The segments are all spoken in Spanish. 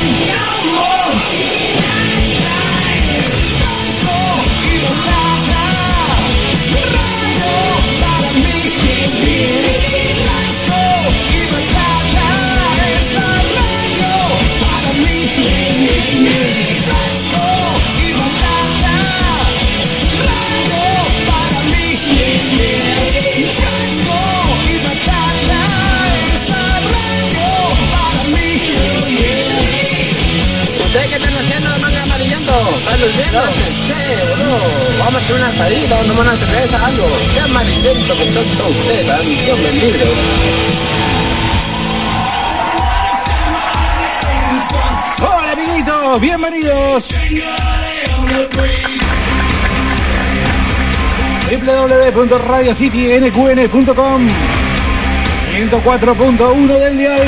¿Ustedes qué durmiendo? Che, boludo, vamos a hacer una asadita, vamos a tomar una cerveza, algo. Qué amarillento que son todos ustedes, la misión del libro. Hola amiguitos, bienvenidos. www.radiocitynqn.com 104.1 del dial.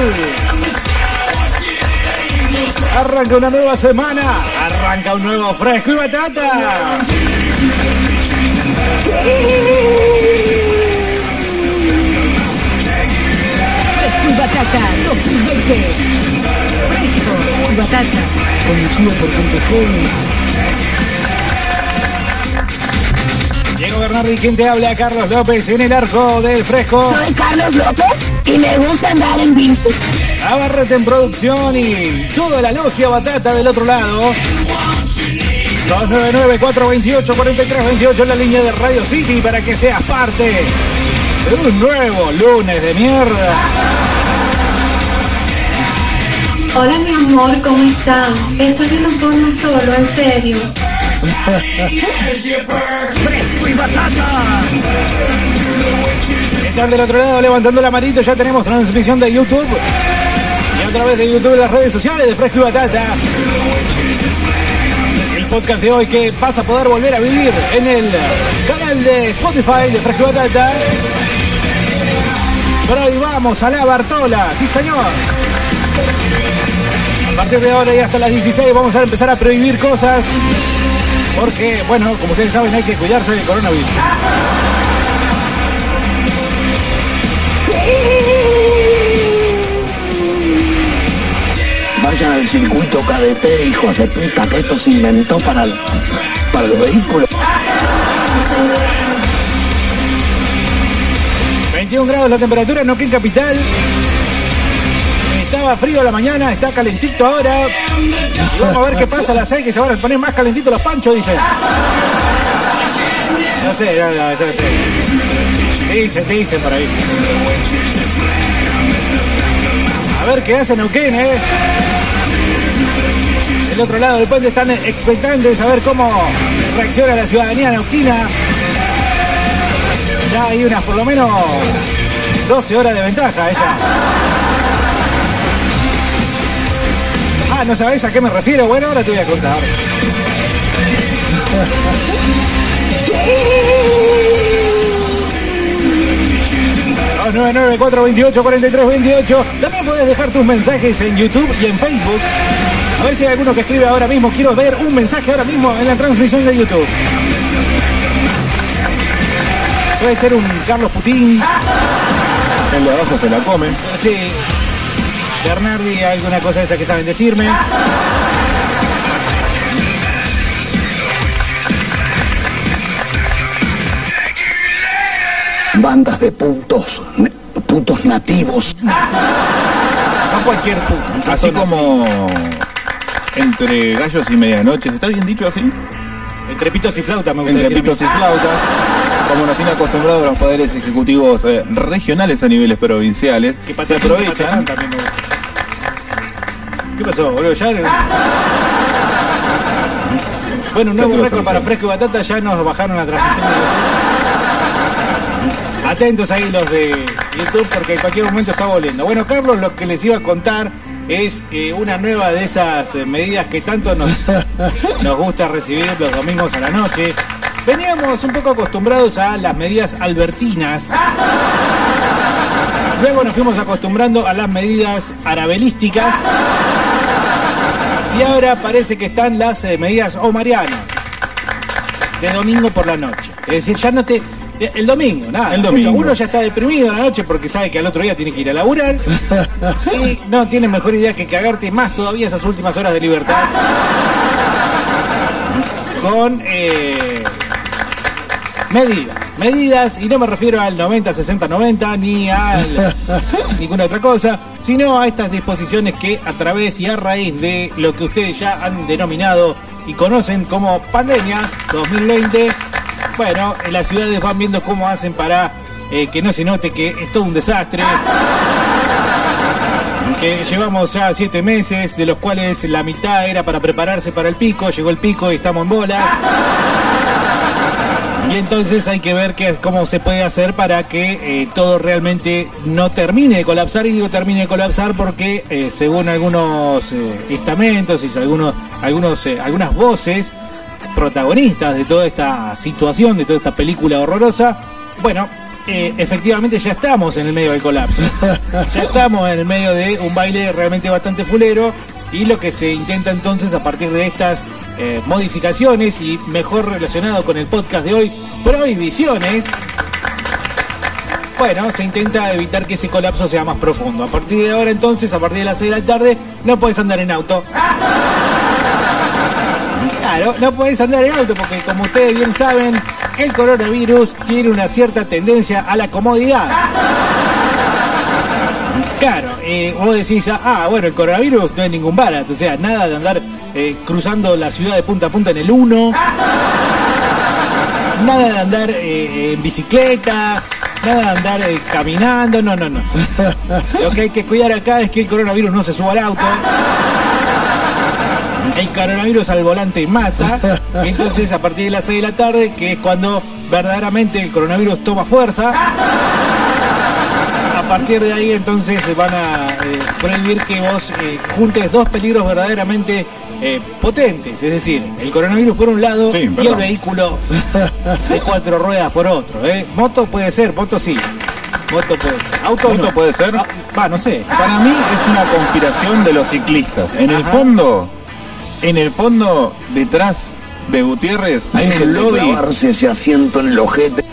Arranca una nueva semana, arranca un nuevo fresco y batata. Fresco y batata 2020. Fresco y batata. Conducido por joven. Diego Bernardi, quien te habla, Carlos López en el arco del fresco. Soy Carlos López y me gusta andar en bici. Navarrete en producción y toda la logia batata del otro lado. 299-428-4328 en la línea de Radio City para que seas parte de un nuevo lunes de mierda. Hola mi amor, ¿cómo están? Estoy viendo porno solo, en serio. Fresco y batata. Están del otro lado levantando la manito, ya tenemos transmisión de YouTube. A través de YouTube y las redes sociales de Fresco y Batata. El podcast de hoy que vas a poder volver a vivir en el canal de Spotify de Fresco y Batata. Pero hoy vamos a la Bartola, sí señor. A partir de ahora y hasta las 16 vamos a empezar a prohibir cosas. Porque, bueno, como ustedes saben, hay que cuidarse del coronavirus. Vayan al circuito KDT, hijos de puta, que esto se inventó para, para los vehículos. 21 grados la temperatura en Neuquén Capital. Estaba frío la mañana, está calentito ahora. Y vamos a ver qué pasa a las 6 que se van a poner más calentitos los panchos, dicen. No sé, no, no, yo no sé. Dicen, dicen por ahí. A ver qué hace Neuquén, eh. Del otro lado del puente están expectantes a ver cómo reacciona la ciudadanía neuquina. Ya hay unas por lo menos 12 horas de ventaja ella. Ah, ¿no sabés a qué me refiero? Bueno, ahora te voy a contar. Veintiocho, cuarenta y tres, veintiocho. También puedes dejar tus mensajes en YouTube y en Facebook. A ver si hay alguno que escribe ahora mismo. Quiero ver un mensaje ahora mismo en la transmisión de YouTube. Puede ser un Carlos Putín. El de abajo se la come. Sí. Bernardi, alguna cosa de esa que saben decirme. Bandas de putos, putos nativos. No cualquier puto. Así como entre gallos y medianoches. ¿Está bien dicho así? Entre pitos y flauta me gusta Entre pitos y flautas. Como nos tiene acostumbrados los poderes ejecutivos eh, regionales a niveles provinciales. Que Se aprovechan. patatán también me gusta. ¿Qué pasó, boludo? Ya... Bueno, un nuevo ¿Qué pasó, récord para? Fresco y Batata, ya nos bajaron la transmisión de YouTube. Atentos ahí los de YouTube porque en cualquier momento está volviendo. Bueno, Carlos, lo que les iba a contar es eh, una nueva de esas eh, medidas que tanto nos, nos gusta recibir los domingos a la noche. Veníamos un poco acostumbrados a las medidas albertinas. Luego nos fuimos acostumbrando a las medidas arabelísticas. Y ahora parece que están las eh, medidas omarianas. De domingo por la noche. Es decir, ya no te, El domingo, nada. El domingo. Uno ya está deprimido a la noche porque sabe que al otro día tiene que ir a laburar. y no tiene mejor idea que cagarte más todavía esas últimas horas de libertad. Con eh, medidas. Medidas, y no me refiero al 90, 60, 90, ni a ninguna otra cosa, sino a estas disposiciones que a través y a raíz de lo que ustedes ya han denominado y conocen como pandemia 2020, bueno, en las ciudades van viendo cómo hacen para eh, que no se note que es todo un desastre. Que llevamos ya siete meses, de los cuales la mitad era para prepararse para el pico, llegó el pico y estamos en bola. Y entonces hay que ver cómo se puede hacer para que eh, todo realmente no termine de colapsar. Y digo termine de colapsar porque eh, según algunos estamentos y algunos, algunos, algunas voces protagonistas de toda esta situación, de toda esta película horrorosa, bueno, eh, efectivamente ya estamos en el medio del colapso. ya estamos en el medio de un baile realmente bastante fulero. Y lo que se intenta entonces a partir de estas eh, modificaciones y mejor relacionado con el podcast de hoy, prohibiciones. Bueno, se intenta evitar que ese colapso sea más profundo. A partir de ahora entonces, a partir de las 6 de la tarde, no puedes andar en auto. Claro, no puedes andar en auto porque como ustedes bien saben, el coronavirus tiene una cierta tendencia a la comodidad. Claro, eh, vos decís, ah, bueno, el coronavirus no es ningún barato, o sea, nada de andar eh, cruzando la ciudad de punta a punta en el 1, nada de andar eh, en bicicleta, nada de andar caminando, no, no, no. Lo que hay que cuidar acá es que el coronavirus no se suba al auto. El coronavirus al volante mata. Entonces a partir de las 6 de la tarde, que es cuando verdaderamente el coronavirus toma fuerza, a partir de ahí entonces se van a eh, prohibir que vos eh, juntes dos peligros verdaderamente eh, potentes, es decir, el coronavirus por un lado Sí, y el vehículo de cuatro ruedas por otro. ¿eh? Moto puede ser, moto sí. Moto puede ser. Auto, ¿Moto no. puede ser? Ah, Va, no sé. Para mí es una conspiración de los ciclistas. En el fondo, en el fondo, detrás de Gutiérrez, hay un lobby ese asiento en el ojete.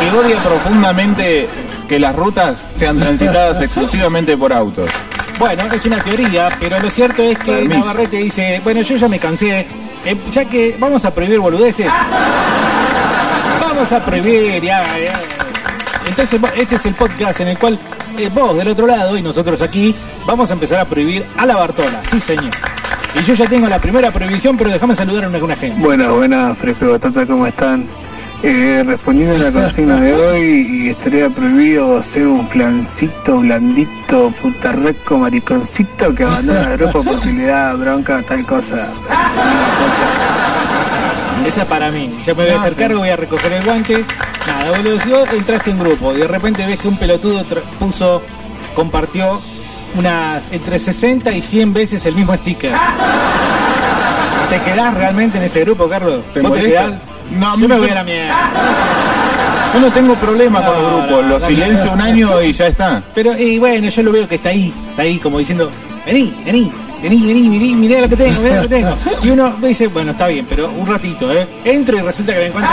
que odia profundamente que las rutas sean transitadas exclusivamente por autos. Bueno, es una teoría, pero lo cierto es que Permiso. Navarrete dice, bueno, yo ya me cansé, eh, ya que vamos a prohibir boludeces, vamos a prohibir, ya, ya. Entonces, este es el podcast en el cual eh, vos del otro lado y nosotros aquí vamos a empezar a prohibir a la Bartola, sí señor. Y yo ya tengo la primera prohibición, pero déjame saludar a una, una gente. Buenas, buenas, Fresco Batata, ¿cómo están? Eh, respondiendo a la consigna de hoy, y estaría prohibido ser un flancito, blandito, putarreco, mariconcito que abandona el grupo porque le da bronca a tal cosa. Esa es para mí. Yo me voy a hacer cargo, voy a recoger el guante. Nada, boludo, si vos entras en grupo y de repente ves que un pelotudo puso, compartió unas entre 60 y 100 veces el mismo sticker. ¿Te quedás realmente en ese grupo, Carlos? ¿Te ¿Vos te quedás? No, Yo me voy a la mierda. Yo no tengo problema con los grupos, no, no, silencio un año y ya está. Pero y bueno, yo lo veo que está ahí, está ahí como diciendo, vení, vení, vení, vení, vení, mirá lo que tengo, mirá lo que tengo. Y uno dice, bueno, está bien, pero un ratito, ¿eh? Entro y resulta que me encuentro...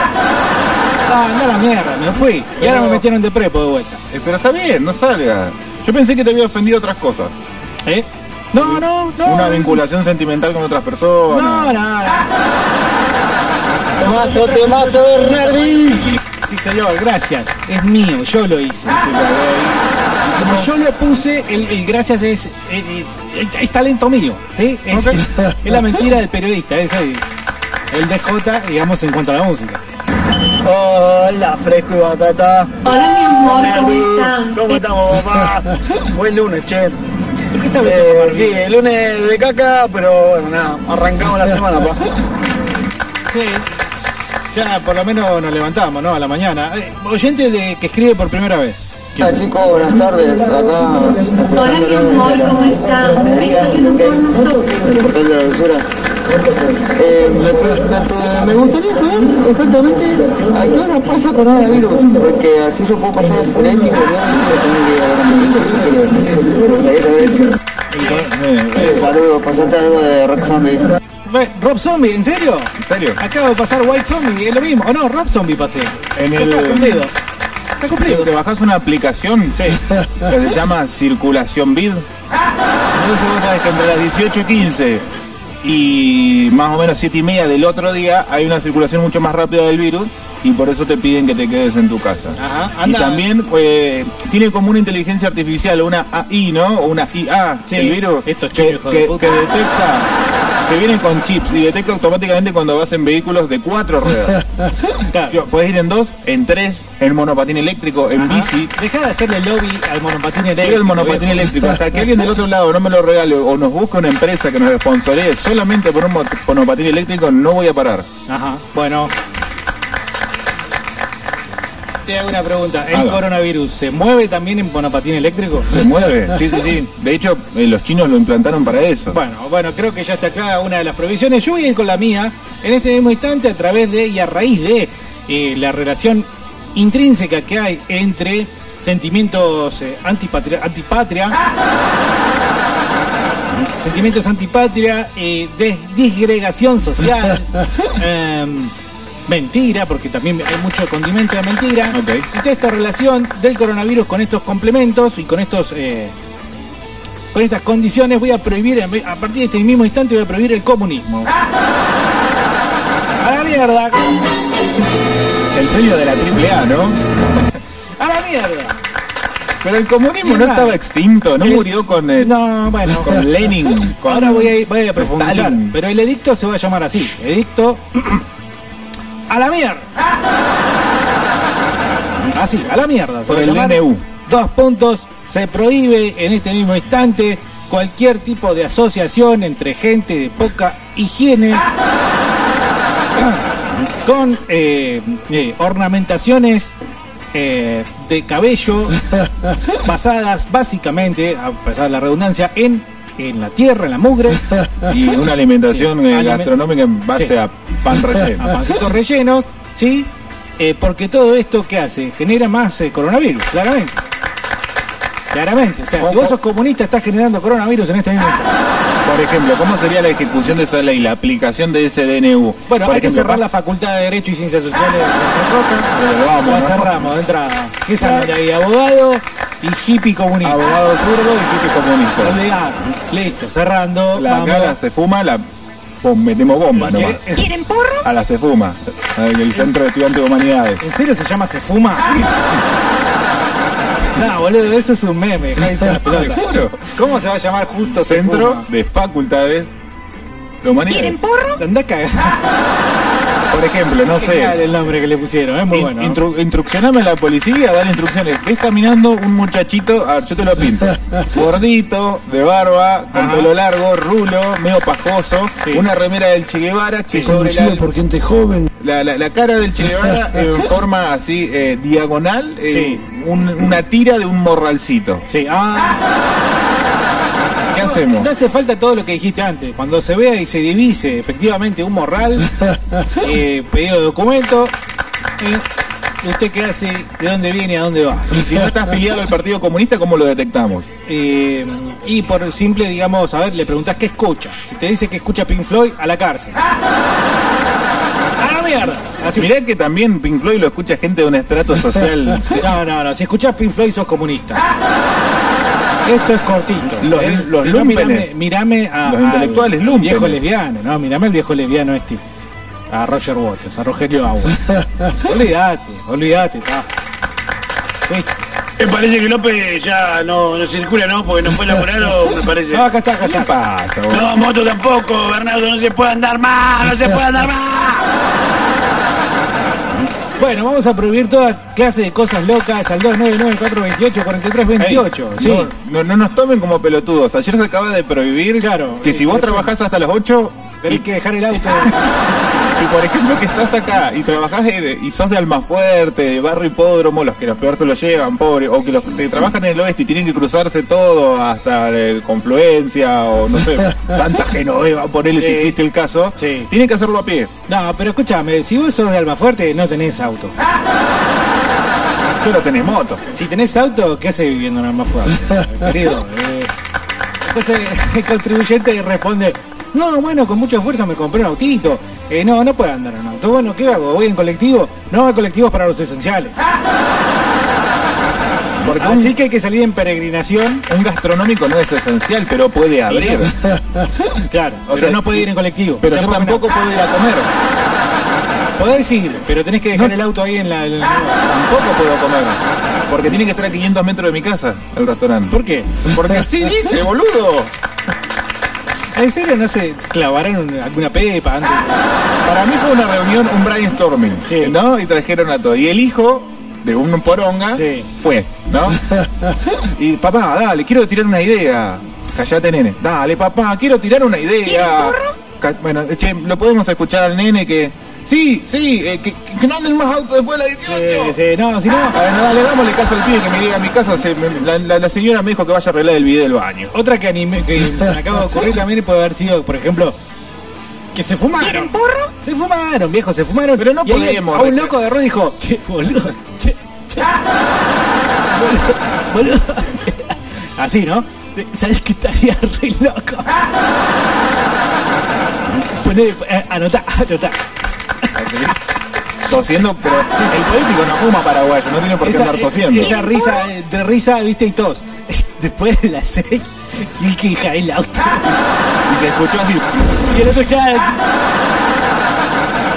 Ah, anda la mierda, me fui. Y ahora me metieron de prepo de vuelta. Eh, pero está bien, no salga. Yo pensé que te había ofendido otras cosas. ¿Eh? No, no, no. Una vinculación sentimental con otras personas. No, no, no. Temazo, temazo, Bernardi. Sí, señor, gracias. Es mío, yo lo hice. Como yo lo puse, el, el gracias es, eh, eh, es, talento mío. ¿sí? Es, la mentira del periodista, es el, el DJ, digamos, en cuanto a la música. Hola, Fresco y Batata. Hola mi amor, ¿cómo están? ¿Cómo estamos, papá? Buen lunes, che. ¿Por qué está Beto Eh, Samarvide? sí, el lunes de caca, pero bueno, nada, arrancamos la semana, pa. Sí. Ya por lo menos nos levantamos, ¿no? A la mañana. Eh, oyente de que escribe por primera vez. Hola chicos, buenas tardes. Acá Hola mi amor, ¿cómo Eh, me, me- me gustaría saber exactamente a qué hora pasa coronavirus, porque así yo puedo pasar a su y volver a Saludos, pasate algo de Rock Zombie. Rob Zombie, ¿en serio? ¿En serio? Acabo de pasar White Zombie, es lo mismo. O no, Rob Zombie pasé. En el- Está cumplido. Está cumplido. Te bajás una aplicación Sí. que se llama Circulación Vid. Entonces vos sabés que entre las 18 y 15 y más o menos 7 y media del otro día hay una circulación mucho más rápida del virus y por eso te piden que te quedes en tu casa. Ajá, Y también eh, tiene como una inteligencia artificial, una AI, ¿no? O una IA, Sí, el virus, estos que, de que detecta, que viene con chips y detecta automáticamente cuando vas en vehículos de cuatro ruedas. Claro. Podés ir en dos, en tres, en monopatín eléctrico, en Ajá. bici. Deja de hacerle lobby al monopatín eléctrico. Quiero el monopatín viejo. eléctrico. Hasta que alguien del otro lado no me lo regale o nos busque una empresa que nos sponsoree solamente por un mo- monopatín eléctrico, no voy a parar. Ajá, bueno. Te hago una pregunta. ¿El Haga. coronavirus se mueve también en monopatín eléctrico? Se mueve, sí, sí, sí. De hecho, eh, los chinos lo implantaron para eso. Bueno, bueno, creo que ya está clara una de las provisiones. Yo voy a ir con la mía en este mismo instante a través de y a raíz de eh, la relación intrínseca que hay entre sentimientos eh, antipatria, antipatria, sentimientos antipatria, eh, des- disgregación social, em, mentira, porque también hay mucho condimento de mentira. Ok. Y toda esta relación del coronavirus con estos complementos y con estos eh, con estas condiciones voy a prohibir, a partir de este mismo instante voy a prohibir el comunismo. A la mierda, El sueño de la triple A, ¿no? a la mierda. Pero el comunismo no estaba extinto, no El- murió con, eh, No, bueno. con Lenin. Con Ahora voy a, ir- voy a profundizar. Stalin. Pero el edicto se va a llamar así. Edicto a la mierda. Así, a la mierda. Por el. DNU. Dos puntos. Se prohíbe en este mismo instante cualquier tipo de asociación entre gente de poca higiene con eh, eh, ornamentaciones eh, de cabello basadas básicamente, a pesar de la redundancia, en, en la tierra, en la mugre, Y una alimentación Sí, eh, gastronómica en base Sí. a pan a relleno. pancitos rellenos, ¿sí? Eh, porque todo esto que hace genera más eh, coronavirus, claramente. Claramente, o sea, si vos sos comunista estás generando coronavirus en este instante. Por ejemplo, ¿cómo sería la ejecución de esa ley, la aplicación de ese DNU? Bueno, Por hay que cerrar la Facultad de Derecho y Ciencias Sociales de Roca. Vamos, la cerramos de entrada. ¿Qué salen de ahí? Abogado y hippie comunista. Abogado zurdo y hippie comunista. Listo, cerrando. La vamos. cara se fuma, la metemos bomba nomás. ¿Quieren porro? A la se fuma, el Centro de Estudiantes de Humanidades. ¿En serio se llama Se Fuma? No, boludo, eso es un meme, juro. ¿Cómo se va a llamar justo Se Centro Fuma? de Facultades de Humanidades. ¿Quieren porro? Andá a cagar. Por ejemplo, no sé. el nombre que le pusieron, es muy in- bueno. intru- instruccioname a la policía, dale instrucciones. Ves caminando un muchachito, a ver, yo te lo pinto. Gordito, de barba, con Ajá. pelo largo, rulo, medio pajoso, Sí. una remera del Che Guevara la, por gente joven. la, la- la cara del Che Guevara en forma así eh, diagonal, eh, Sí. un- una tira de un morralcito. Sí, ah. ¿Qué hacemos? No hace falta todo lo que dijiste antes. Cuando se vea y se divise efectivamente un morral, eh, pedido de documento, eh, ¿usted qué hace? ¿De dónde viene? ¿A dónde va? Y si no está afiliado al Partido Comunista, ¿cómo lo detectamos? Eh, y por simple, digamos, a ver, le preguntás qué escucha. Si te dice que escucha Pink Floyd, a la cárcel. ¡A la mierda! Así. Mirá que también Pink Floyd lo escucha gente de un estrato social. No, no, no. Si escuchás Pink Floyd, sos comunista. Esto es cortito. Los- ¿eh? los Si no, lúmpenes. mirame, mirame a. Los al intelectuales lúmpenes. viejo lesbiano, no, mirame al viejo lesbiano este. A Roger Waters, a Rogelio Agua. olvídate, olvídate. Me parece que López ya no, no circula, ¿no? Porque no fue laborar o me parece. No, acá está, acá ¿Qué está. pasa, vos? No, moto tampoco, Bernardo, no se puede andar más, no se puede andar más. Bueno, vamos a prohibir toda clase de cosas locas al 299-428-4328. Ey, Sí. no, no, no nos tomen como pelotudos. Ayer se acaba de prohibir Claro, que eh, si vos trabajás hasta las 8 y, Tenés que dejar el auto. y, por ejemplo que estás acá y trabajás de- y sos de Almafuerte, de Barrio Hipódromo, los que los peor se lo llevan, pobre, o que los que trabajan en el oeste y tienen que cruzarse todo hasta eh, Confluencia o no sé, Santa Genoveva, ponele si Sí. existe el caso, Sí. tienen que hacerlo a pie. No, pero escúchame, si vos sos de Almafuerte, no tenés auto. Pero tenés moto. Si tenés auto, ¿qué haces viviendo en Almafuerte? Querido. eh? Entonces el contribuyente responde, No, bueno, con mucho esfuerzo me compré un autito. Eh, no, no puedo andar en auto. Bueno, ¿qué hago? ¿Voy en colectivo? No, el colectivo es para los esenciales. Porque Así un, que hay que salir en peregrinación. un gastronómico no es esencial, pero puede abrir. Claro, O pero sea, no puede ir en colectivo. Pero yo tampoco no. puedo ir a comer. Podés ir, pero tenés que dejar el auto ahí en la... en la- Tampoco puedo comer. Porque tiene que estar a 500 metros de mi casa, el restaurante. ¿Por qué? Porque así dice, boludo. ¿En serio no se clavaron un- alguna pepa antes? Para mí fue una reunión, un brainstorming, Sí. ¿no? Y trajeron a todo. Y el hijo de un poronga Sí. fue, ¿no? y papá, dale, quiero tirar una idea. Callate, nene. Dale, papá, quiero tirar una idea. Bueno, che, lo podemos escuchar al nene que... Sí, sí, eh, que, que no anden más autos después de las 18. Sí, sí, no, si no... Bueno, dale, dámosle caso al pibe que me llega a mi casa. se- me- la, la- la señora me dijo que vaya a arreglar el video del baño. Otra que anime, que se me acaba de ocurrir también puede haber sido, por ejemplo, que se fumaron. Se fumaron, viejo, se fumaron. Pero no A un loco agarró y dijo, che, boludo, che, che. Boludo, boludo. Así, ¿no? ¿Sabes que estaría re loco? Poné, eh, anotá, anotá. Tosiendo, pero el político no fuma paraguayo, no tiene por qué andar tosiendo. esa risa eh, de risa, viste, y tos. Después de las seis, tienes que dejar el auto. Y se escuchó así. Y el otro claro.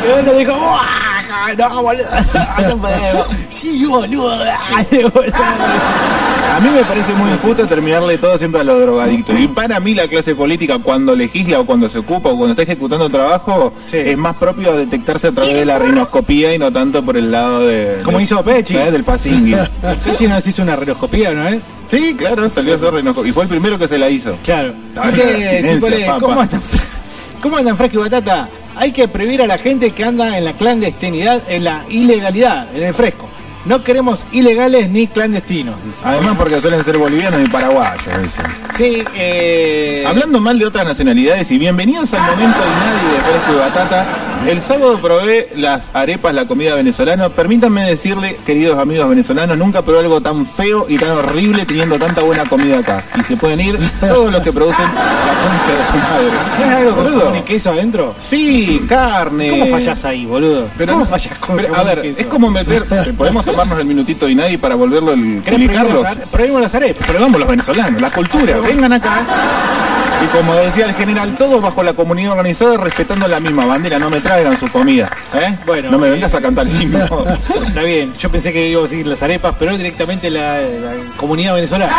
Y el otro dijo, "Buah, No, boludo. No podemos. Sí, boludo. dale, boludo". A mí me parece muy injusto terminarle todo siempre a los drogadictos. Y para mí la clase política cuando legisla o cuando se ocupa o cuando está ejecutando trabajo Sí. es más propio a detectarse a través de la rinoscopía y no tanto por el lado de... Como de- hizo Pechi. ¿eh? Del Pacingui. Pechi nos hizo una reloscopía, ¿no es? sí, claro, salió a hacer rinoscopía. Y fue el primero que se la hizo. Claro. ¿Cómo andan, ¿Cómo andan Fresco y Batata? Hay que prohibir a la gente que anda en la clandestinidad, en la ilegalidad, en el fresco. No queremos ilegales ni clandestinos, dice. Además porque suelen ser bolivianos y paraguayos. dicen. Sí, eh... Hablando mal de otras nacionalidades y bienvenidos al momento de nadie de Fresco y Batata. El sábado probé las arepas, la comida venezolana. Permítanme decirle, queridos amigos venezolanos, nunca probé algo tan feo y tan horrible teniendo tanta buena comida acá. Y se pueden ir todos los que producen la concha de su madre. ¿No es algo con Boludo. jamón y queso adentro? Sí, carne. ¿Cómo fallás ahí, boludo? Pero ¿Cómo no- fallás con pero, jamón A y ver, queso? es como meter. Podemos tomarnos el minutito y nadie para volverlo el ¿Querés prohibir Carlos. las are- prohibimos las arepas? Pero vamos los venezolanos, la cultura, vengan acá. Y como decía el general, todos bajo la comunidad organizada respetando la misma bandera, no me traigan su comida. ¿eh? Bueno, no me eh, vengas a cantar el himno. Está bien, yo pensé que iba a decir las arepas, pero directamente la, la comunidad venezolana.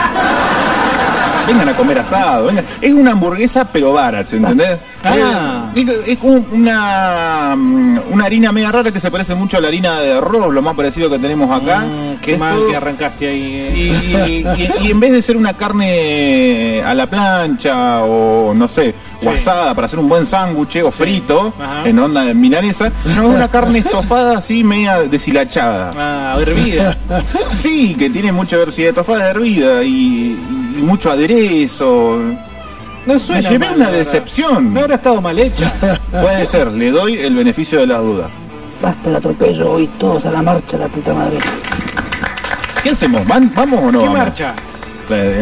vengan a comer asado, vengan. Es una hamburguesa pero barat, ¿entendés? Ah. Eh, es, es una, mm, una harina media rara que se parece mucho a la harina de arroz, lo más parecido que tenemos acá. Mm, qué mal todo- que arrancaste ahí. Y, eh. y- y- y en vez de ser una carne a la plancha o no sé, o Sí. asada para hacer un buen sándwich o frito Ajá. en onda de milanesa, no es una carne estofada así media deshilachada. Ah, hervida. Sí, que tiene mucha diversidad, estofada hervida y, y mucho aderezo. No Me suena llevé mal, una decepción. No habrá estado mal hecha. Puede ser, le doy el beneficio de la duda. Basta el atropello hoy todos a la marcha, la puta madre. ¿Qué hacemos? ¿Van- ¿Vamos o no? ¿Qué vamos? marcha? Eh,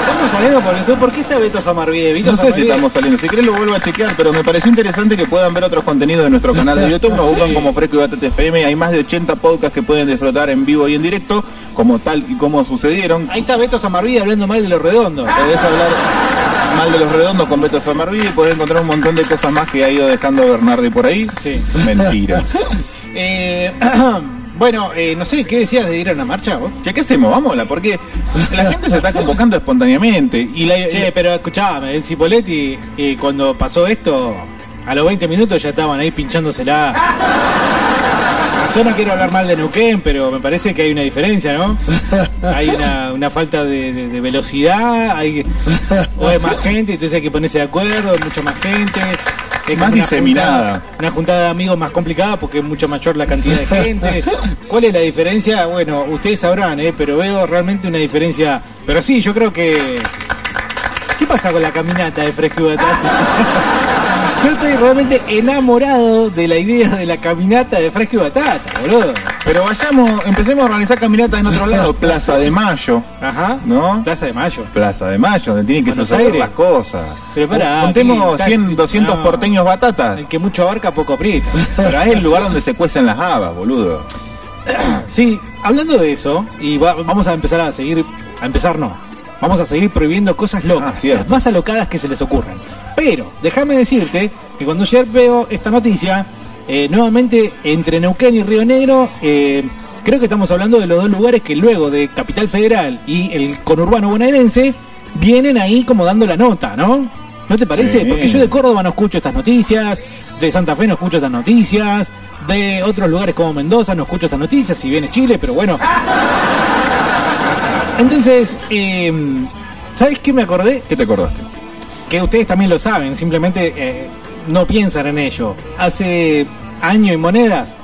Estamos saliendo por YouTube. ¿Por qué está Beto Samarvide? Vito No sé si estamos saliendo, si querés lo vuelvo a chequear, pero me pareció interesante que puedan ver otros contenidos de nuestro canal de YouTube. Nos buscan como Fresco y Batata FM. Hay más de 80 podcasts que pueden disfrutar en vivo y en directo, como tal y como sucedieron. Ahí está Beto Samarvide hablando mal de los redondos. Podés hablar mal de los redondos con Beto Samarvide y podés encontrar un montón de cosas más que ha ido dejando Bernardi por ahí. Sí. Mentira. Eh, bueno, eh, no sé, ¿qué decías de ir a una marcha vos? ¿Qué, qué hacemos? Vámonos, porque la gente se está convocando espontáneamente. Y la, Che, pero escuchame, el Cipoletti, eh, cuando pasó esto, a los 20 minutos ya estaban ahí pinchándosela. Yo no quiero hablar mal de Neuquén, pero me parece que hay una diferencia, ¿no? Hay una, una falta de, de- de velocidad, hay, o hay más gente, entonces hay que ponerse de acuerdo, hay mucha más gente. Es Más una diseminada. juntada- una juntada de amigos más complicada porque es mucho mayor la cantidad de gente. ¿Cuál es la diferencia? Bueno, ustedes sabrán, ¿eh? pero veo realmente una diferencia. Pero sí, yo creo que... ¿Qué pasa con la caminata de Batata? Yo estoy realmente enamorado de la idea de la caminata de fresco y batata, boludo. Pero vayamos, empecemos a organizar caminatas en otro lado, Plaza de Mayo, Ajá. ¿no? Plaza de Mayo. Plaza de Mayo, donde tienen que suceder las cosas. Pero pará, Contemos aquí- 100, 200 no. porteños batatas. El que mucho abarca, poco aprieta. Pero es el lugar donde se cuecen las habas, boludo. Sí, hablando de eso, y va- vamos a empezar a seguir, a empezar no, vamos a seguir prohibiendo cosas locas, Ah, las más alocadas que se les ocurran. Pero, déjame decirte que cuando ayer veo esta noticia, eh, nuevamente entre Neuquén y Río Negro, eh, creo que estamos hablando de los dos lugares que luego de Capital Federal y el conurbano bonaerense, vienen ahí como dando la nota, ¿no? ¿No te parece? Sí. Porque yo de Córdoba no escucho estas noticias, de Santa Fe no escucho estas noticias, de otros lugares como Mendoza no escucho estas noticias, si bien es Chile, pero bueno. Entonces, eh, ¿sabes qué me acordé? ¿Qué te acordaste? Que ustedes también lo saben, simplemente eh, no piensan en ello. Hace año y monedas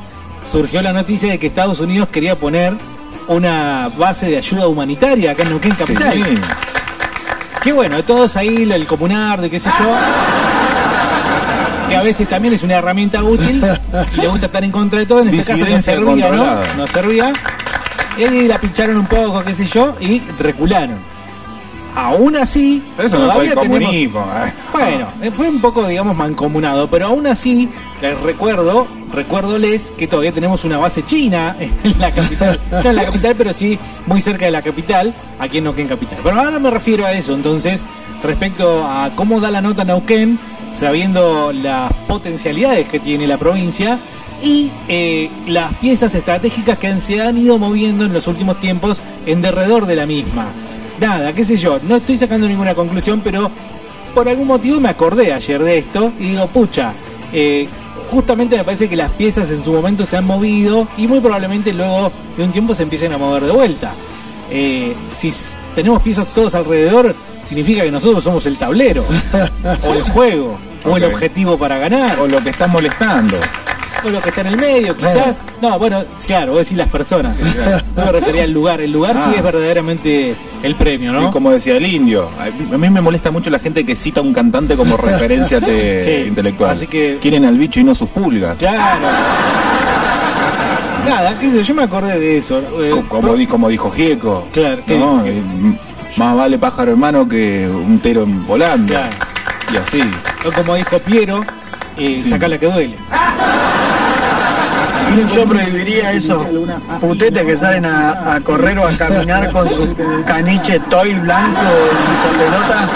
surgió la noticia de que Estados Unidos quería poner una base de ayuda humanitaria acá en Neuquén Capital. Sí. Que bueno, todos ahí, el comunar, de qué sé yo. Que a veces también es una herramienta útil y le gusta estar en contra de todo. En este caso no servía, ¿no? No servía. Y ahí la pincharon un poco, qué sé yo, y recularon. Aún así, Pero eso no fue todavía el tenemos. eh. Bueno, eh, fue un poco, digamos, mancomunado, pero aún así, les recuerdo, recuérdoles que todavía tenemos una base china en la capital. No en la capital, pero sí muy cerca de la capital, aquí en Neuquén Capital. Pero ahora me refiero a eso, entonces, respecto a cómo da la nota Neuquén, sabiendo las potencialidades que tiene la provincia y eh, las piezas estratégicas que se han ido moviendo en los últimos tiempos en derredor de la misma. Nada, qué sé yo, no estoy sacando ninguna conclusión, pero por algún motivo me acordé ayer de esto y digo, pucha, eh, justamente me parece que las piezas en su momento se han movido y muy probablemente luego de un tiempo se empiecen a mover de vuelta. Eh, si tenemos piezas todos alrededor, significa que nosotros somos el tablero, o el juego, o el objetivo para ganar, O lo que está molestando. O lo que está en el medio, quizás. No, bueno, claro, vos decís las personas. No me refería al lugar. El lugar sí Ah. es verdaderamente el premio, Y ¿no? como decía el indio, a mí me molesta mucho la gente que cita a un cantante como referencia te- Sí, intelectual. así que- Quieren al bicho y no sus pulgas. Claro. Nada, qué sé yo, me acordé de eso. eh, Co- Como, di- como dijo Gieco. Claro, ¿qué ¿no? dijo? Y, mm, Más vale pájaro hermano que un tero volando. Claro. Y así. o como dijo Piero, eh, saca la que duele. Yo prohibiría esos putetes que salen a, a correr o a caminar con su caniche toy blanco y pelota.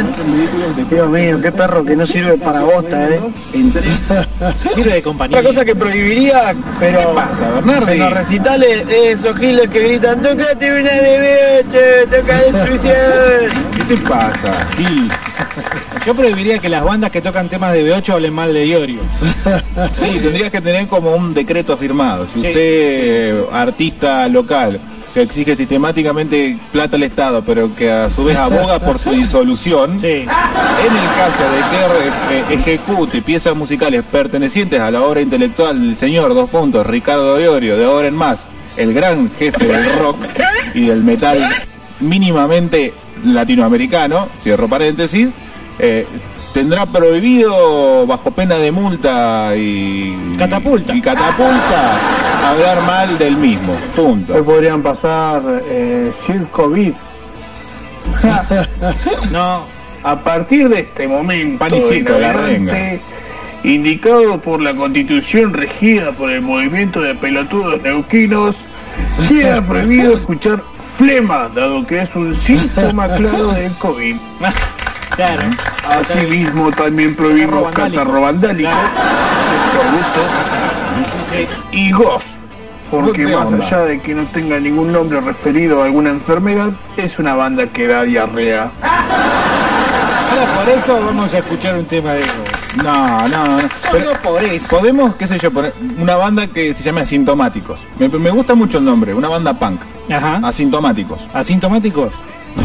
¿eh? Dios mío, qué perro que no sirve para bosta, ¿eh? Sirve de compañía. Otra cosa que prohibiría, pero ¿Qué pasa, Bernardi? en los recitales, esos giles que gritan, tócate una de biche, toca destrucción. ¿Qué te pasa, Gil? Yo prohibiría que las bandas que tocan temas de B8 hablen mal de Iorio. Sí, tendrías que tener como un decreto firmado. Si Sí, usted, artista local, que exige sistemáticamente plata al Estado, pero que a su vez aboga por su disolución, Sí. en el caso de que eh, ejecute piezas musicales pertenecientes a la obra intelectual del señor, dos puntos, Ricardo Iorio, de ahora en más, el gran jefe del rock y del metal mínimamente latinoamericano, cierro paréntesis, eh, tendrá prohibido bajo pena de multa y Catapulta. y catapulta hablar mal del mismo. Hoy Punto. podrían pasar eh, Circo Beat. No, A partir de este momento Panicito, en la adelante, indicado por la constitución regida por el movimiento de pelotudos neuquinos, queda prohibido escuchar flema, dado que es un síntoma claro del COVID. claro. Asimismo, también Catarro prohibimos vandálico. catarro vandálico, es por gusto, Sí. y GOS, porque ¿Qué más onda? allá de que no tenga ningún nombre referido a alguna enfermedad, es una banda que da diarrea. Ahora por eso vamos a escuchar un tema de vos. No, no, no. Solo por eso. Podemos, qué sé yo, poner una banda que se llame Asintomáticos. Me, me gusta mucho el nombre, una banda punk. Ajá. Asintomáticos. Asintomáticos.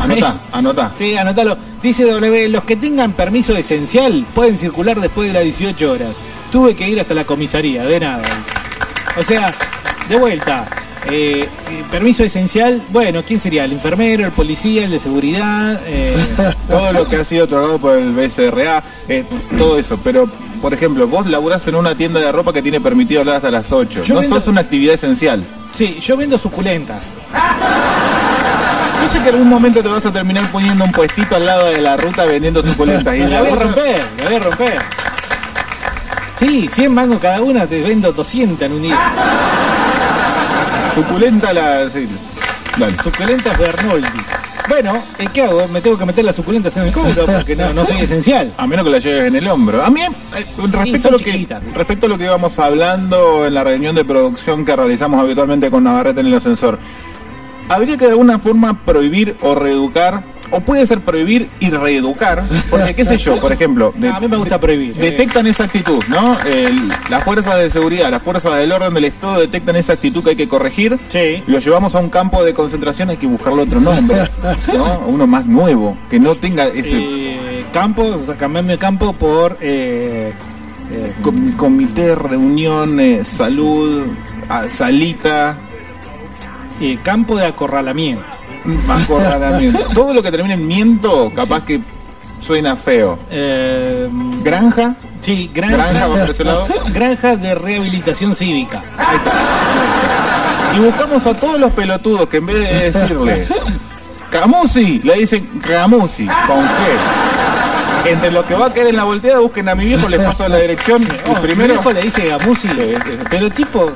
Anotá, anotá. Sí, anótalo. Dice W, los que tengan permiso esencial pueden circular después de las 18 horas. Tuve que ir hasta la comisaría, de nada. dice. O sea, de vuelta, Eh, eh, permiso esencial, bueno, ¿quién sería? ¿El enfermero, el policía, el de seguridad? Eh, todo lo que ha sido otorgado por el BCRA, eh, todo eso. Pero, por ejemplo, vos laburás en una tienda de ropa que tiene permitido hablar hasta las 8. Yo no vendo- sos una actividad esencial. sí, yo vendo suculentas. Yo sé que en algún momento te vas a terminar poniendo un puestito al lado de la ruta vendiendo suculentas. Y La voy a romper, la voy a romper. Sí, 100 mangos cada una, te vendo 200 en un día. Suculenta la... sí. Dale. Suculentas Bernoldi. Bueno, ¿y ¿qué hago? Me tengo que meter las suculentas en el cobro porque no, no soy esencial. A menos que la lleves en el hombro. A mí, eh, respecto, a lo que, respecto a lo que íbamos hablando en la reunión de producción que realizamos habitualmente con Navarrete en el ascensor, habría que de alguna forma prohibir o reeducar, o puede ser prohibir y reeducar, porque qué sé yo, por ejemplo, de- A mí me gusta prohibir. eh. detectan esa actitud, ¿no? El- las fuerzas de seguridad, las fuerzas del orden del Estado detectan esa actitud que hay que corregir. Sí. Lo llevamos a un campo de concentración, hay que buscarle otro nombre, ¿no? Uno más nuevo, que no tenga ese Eh, campo, o sea, cambiarme de campo por eh, eh, com- comité, reunión, eh, salud, salita, campo de acorralamiento. Acorralamiento. Todo lo que termine en miento, capaz que suena feo. Eh, Granja, sí, granja, granja, por ese lado. granja de rehabilitación cívica. Y buscamos a todos los pelotudos que en vez de decirle Camusi, le dicen Camusi, con G. Entre lo que va a caer en la volteada, busquen a mi viejo, les paso la dirección. Oh, Y primero, mi viejo le dice Gamusi, pero tipo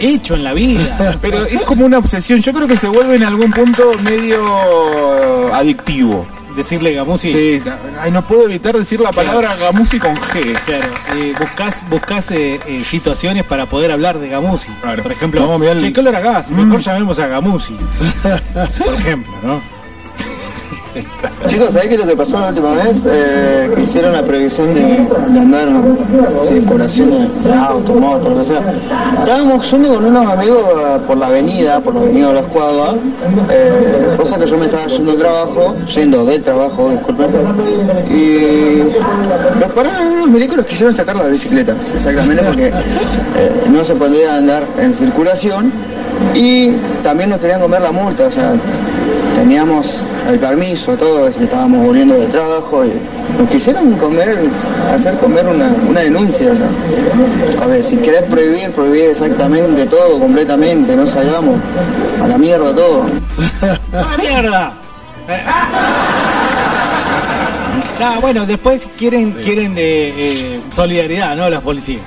hecho en la vida. pero es como una obsesión. Yo creo que se vuelve en algún punto medio adictivo. Decirle Gamusi. Sí, ay, no puedo evitar decir la palabra Gamusi con G. Claro, eh, buscás, buscás eh, eh, situaciones para poder hablar de Gamusi. Claro. Por ejemplo, a mirar el- che, ¿qué olor a gas? Mejor Mm. llamemos a Gamusi. Por ejemplo, ¿no? Chicos, ¿sabés qué es lo que pasó la última vez? Eh, que hicieron la prohibición de, andar en circulación de, autos, motos, que sea. Estábamos yendo con unos amigos eh, por la avenida, por la avenida de la Escuadra, eh, cosa que yo me estaba yendo al trabajo, yendo del trabajo, disculpen, y nos pararon unos milicos nos quisieron sacar las bicicletas, exactamente porque no se podía andar en circulación y también nos querían comer la multa, o sea, teníamos el permiso, todo, y estábamos volviendo del trabajo y nos quisieron comer, hacer comer una, una denuncia. o sea. A ver, si querés prohibir, prohibir exactamente todo, completamente, no salgamos a la mierda todo. ¡Ah, mierda! Ah, bueno, después quieren quieren eh, eh, solidaridad, ¿no? Las policías.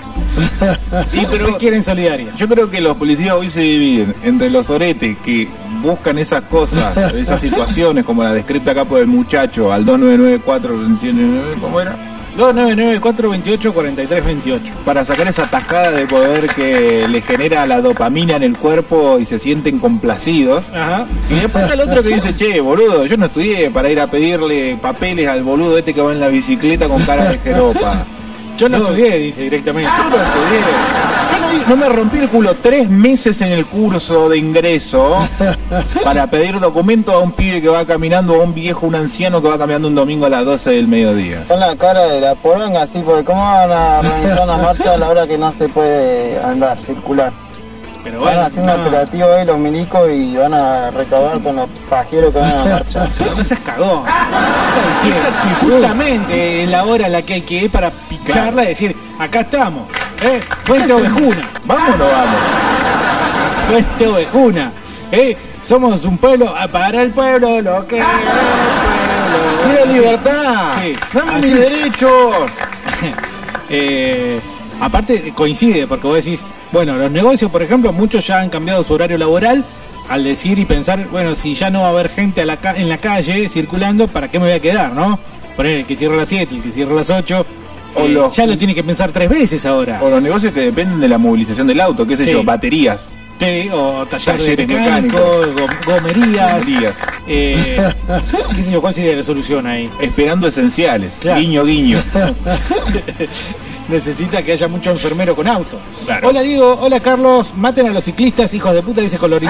Sí, pero quieren solidaridad. yo creo que los policías hoy se dividen entre los oretes que buscan esas cosas, esas situaciones como la descrita acá por el muchacho al 2994, ¿cómo era? 2994 28 43 28. Para sacar esa tajada de poder que le genera la dopamina en el cuerpo y se sienten complacidos. Ajá. Y después el otro que dice, che, boludo, yo no estudié para ir a pedirle papeles al boludo este que va en la bicicleta con cara de jeropa. Yo no, No. estudié, dice directamente. Yo no estudié. Yo no me rompí el culo tres meses en el curso de ingreso para pedir documento a un pibe que va caminando, a un viejo, un anciano que va caminando un domingo a las 12 del mediodía. Con la cara de la poronga, sí, porque ¿cómo van a organizar una marcha a la hora que no se puede andar, circular? Pero Van a hacer un operativo ahí los milicos y van a recabar con los pajeros que van a la marcha. no seas cagón. Justamente en la hora en la que hay que ir para picharla y decir, acá estamos. ¿eh? Fuente Ovejuna. ¿Vamos o no vamos? Fuente Ovejuna. ¿eh? Somos un pueblo, ah, para el pueblo lo que es el pueblo. ¡Quiero libertad! Sí. ¡Dame Así- mis derechos! Eh, aparte coincide, porque vos decís, bueno, los negocios, por ejemplo, muchos ya han cambiado su horario laboral al decir y pensar, bueno, si ya no va a haber gente a la ca- en la calle circulando, ¿para qué me voy a quedar, no? Poner el que cierra a las 7, el que cierra a las 8. O eh, los- Ya lo tiene que pensar tres veces ahora. O los negocios que dependen de la movilización del auto, qué sé Sí. yo, baterías. Sí, o taller Talleres mecánicos, go- gomerías. Gomerías. eh, qué sé yo, ¿cuál sería la solución ahí? Esperando esenciales. Claro. Guiño, guiño. Necesita que haya mucho enfermero con auto. Claro. Hola Diego, hola Carlos, maten a los ciclistas, hijos de puta, dice Colorín.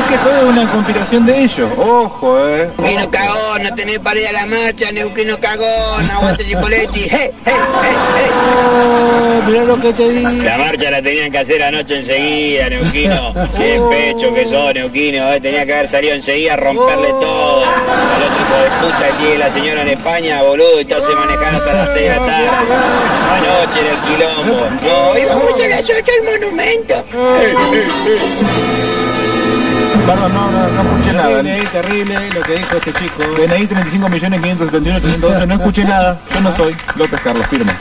Es que todo es una conspiración de ellos. Ojo, eh. Neuquino cagón, no tenés para ir a la marcha, Neuquino cagón, aguante Cipoletti, hey, hey, hey, hey. Oh, mirá lo que te di. La marcha la tenían que hacer anoche enseguida, Neuquino. Qué pecho que sos, Neuquino. eh. Tenía que haber salido enseguida a romperle todo. Al otro hijo de puta que tiene la señora en España, boludo, y todo se manejaba hasta las 6 de la tarde. Anoche era el quilombo. No, íbamos a la Yocha al monumento. Perdón, no, no, no escuché nada. Terrible, terrible lo que dijo este chico. DNI 35 millones 571 812, no escuché nada. Yo no soy López Carlos, firme.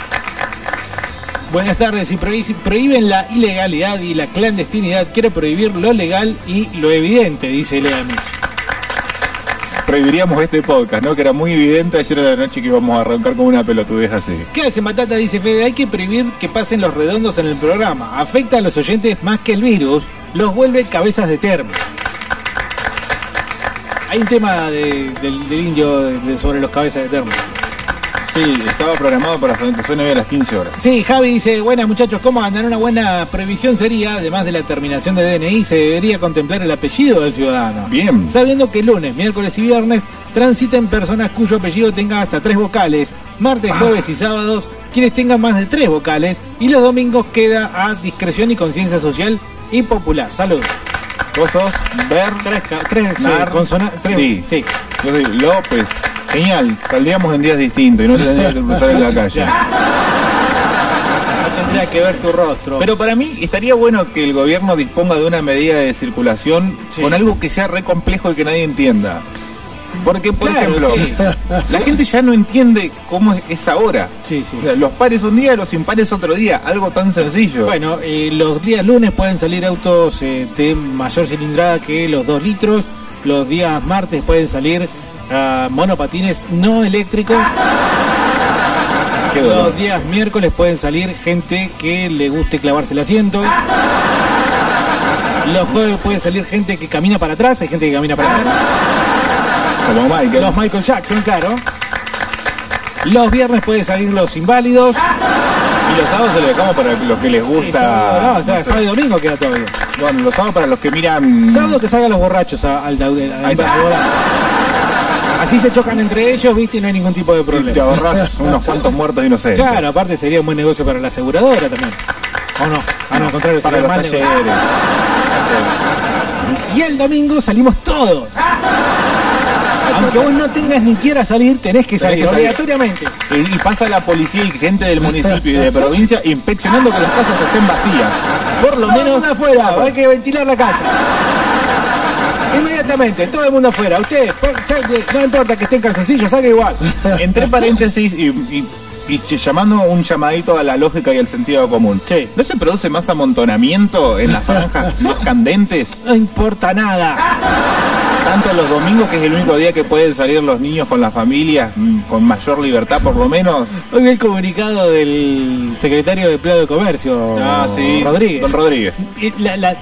Buenas tardes. Si prohí- si prohíben la ilegalidad y la clandestinidad, quiero prohibir lo legal y lo evidente, dice Lea. Prohibiríamos este podcast, ¿no? Que era muy evidente ayer a la noche que íbamos a arrancar con una pelotudez así. ¿Qué hace Matata? Dice Fede, hay que prohibir que pasen los redondos en el programa. Afecta a los oyentes más que el virus, los vuelve cabezas de termo. Hay un tema de- del, del indio de- sobre los cabezas de termo. Sí, estaba programado para que suene hoy a las 15 horas. Sí, Javi dice, buenas muchachos, ¿cómo andan? Una buena previsión sería, además de la terminación de DNI, se debería contemplar el apellido del ciudadano. Bien. Sabiendo que lunes, miércoles y viernes transiten personas cuyo apellido tenga hasta tres vocales, martes, jueves y sábados quienes tengan más de tres vocales y los domingos queda a discreción y conciencia social y popular. Salud. Vos sos Ver, Tres, tres, Nar- eh, consona- tres- Sí. sí. Yo soy López. Genial, saldríamos en días distintos y no tendríamos que cruzar en la calle. No tendría que ver tu rostro. Pero para mí estaría bueno que el gobierno disponga de una medida de circulación Sí. con algo que sea re complejo y que nadie entienda. Porque, por Claro, ejemplo, sí. la gente ya no entiende cómo es, ahora. Sí, sí. O sea, los pares un día, los impares otro día. Algo tan sencillo. Bueno, eh, los días lunes pueden salir autos eh, de mayor cilindrada que los 2 litros. Los días martes pueden salir ah, monopatines no eléctricos. Los días miércoles pueden salir gente que le guste clavarse el asiento. Los jueves puede salir gente que camina para atrás, hay gente que camina para atrás. Como Michael. Los Michael Jackson, claro. Los viernes pueden salir los inválidos. Y los sábados se lo dejamos para los que les Y gusta. no, o sea, sábado y domingo queda todavía. Bueno, los sábados para los que miran. Sábado que salgan los borrachos a- al daude. Ahí está. Así se chocan entre ellos, viste, y no hay ningún tipo de Y te problema. ahorras unos cuantos muertos inocentes. Claro, aparte sería un buen negocio para la aseguradora también. ¿O no? Ah, no, al contrario, Para sería los mal talleres. negocio. Y el domingo salimos todos. Aunque vos no tengas ni quieras salir, tenés que salir que salir. obligatoriamente. Y, y pasa la policía y gente del municipio y de provincia inspeccionando que las casas estén vacías. Por lo Todo el menos mundo afuera, hay que ventilar la casa. Inmediatamente, todo el mundo afuera. Ustedes, salga, no importa que estén calzoncillos, salga igual. entre paréntesis y, y- y llamando un llamadito a la lógica y al sentido común. Sí. ¿No se produce más amontonamiento en las franjas más candentes? No importa nada. Tanto los domingos, que es el único día que pueden salir los niños con las familias mm, con mayor libertad por lo menos. Hoy vi el comunicado del secretario de Empleo de Comercio, Ah, sí. Rodríguez. Don Rodríguez. Y la- la-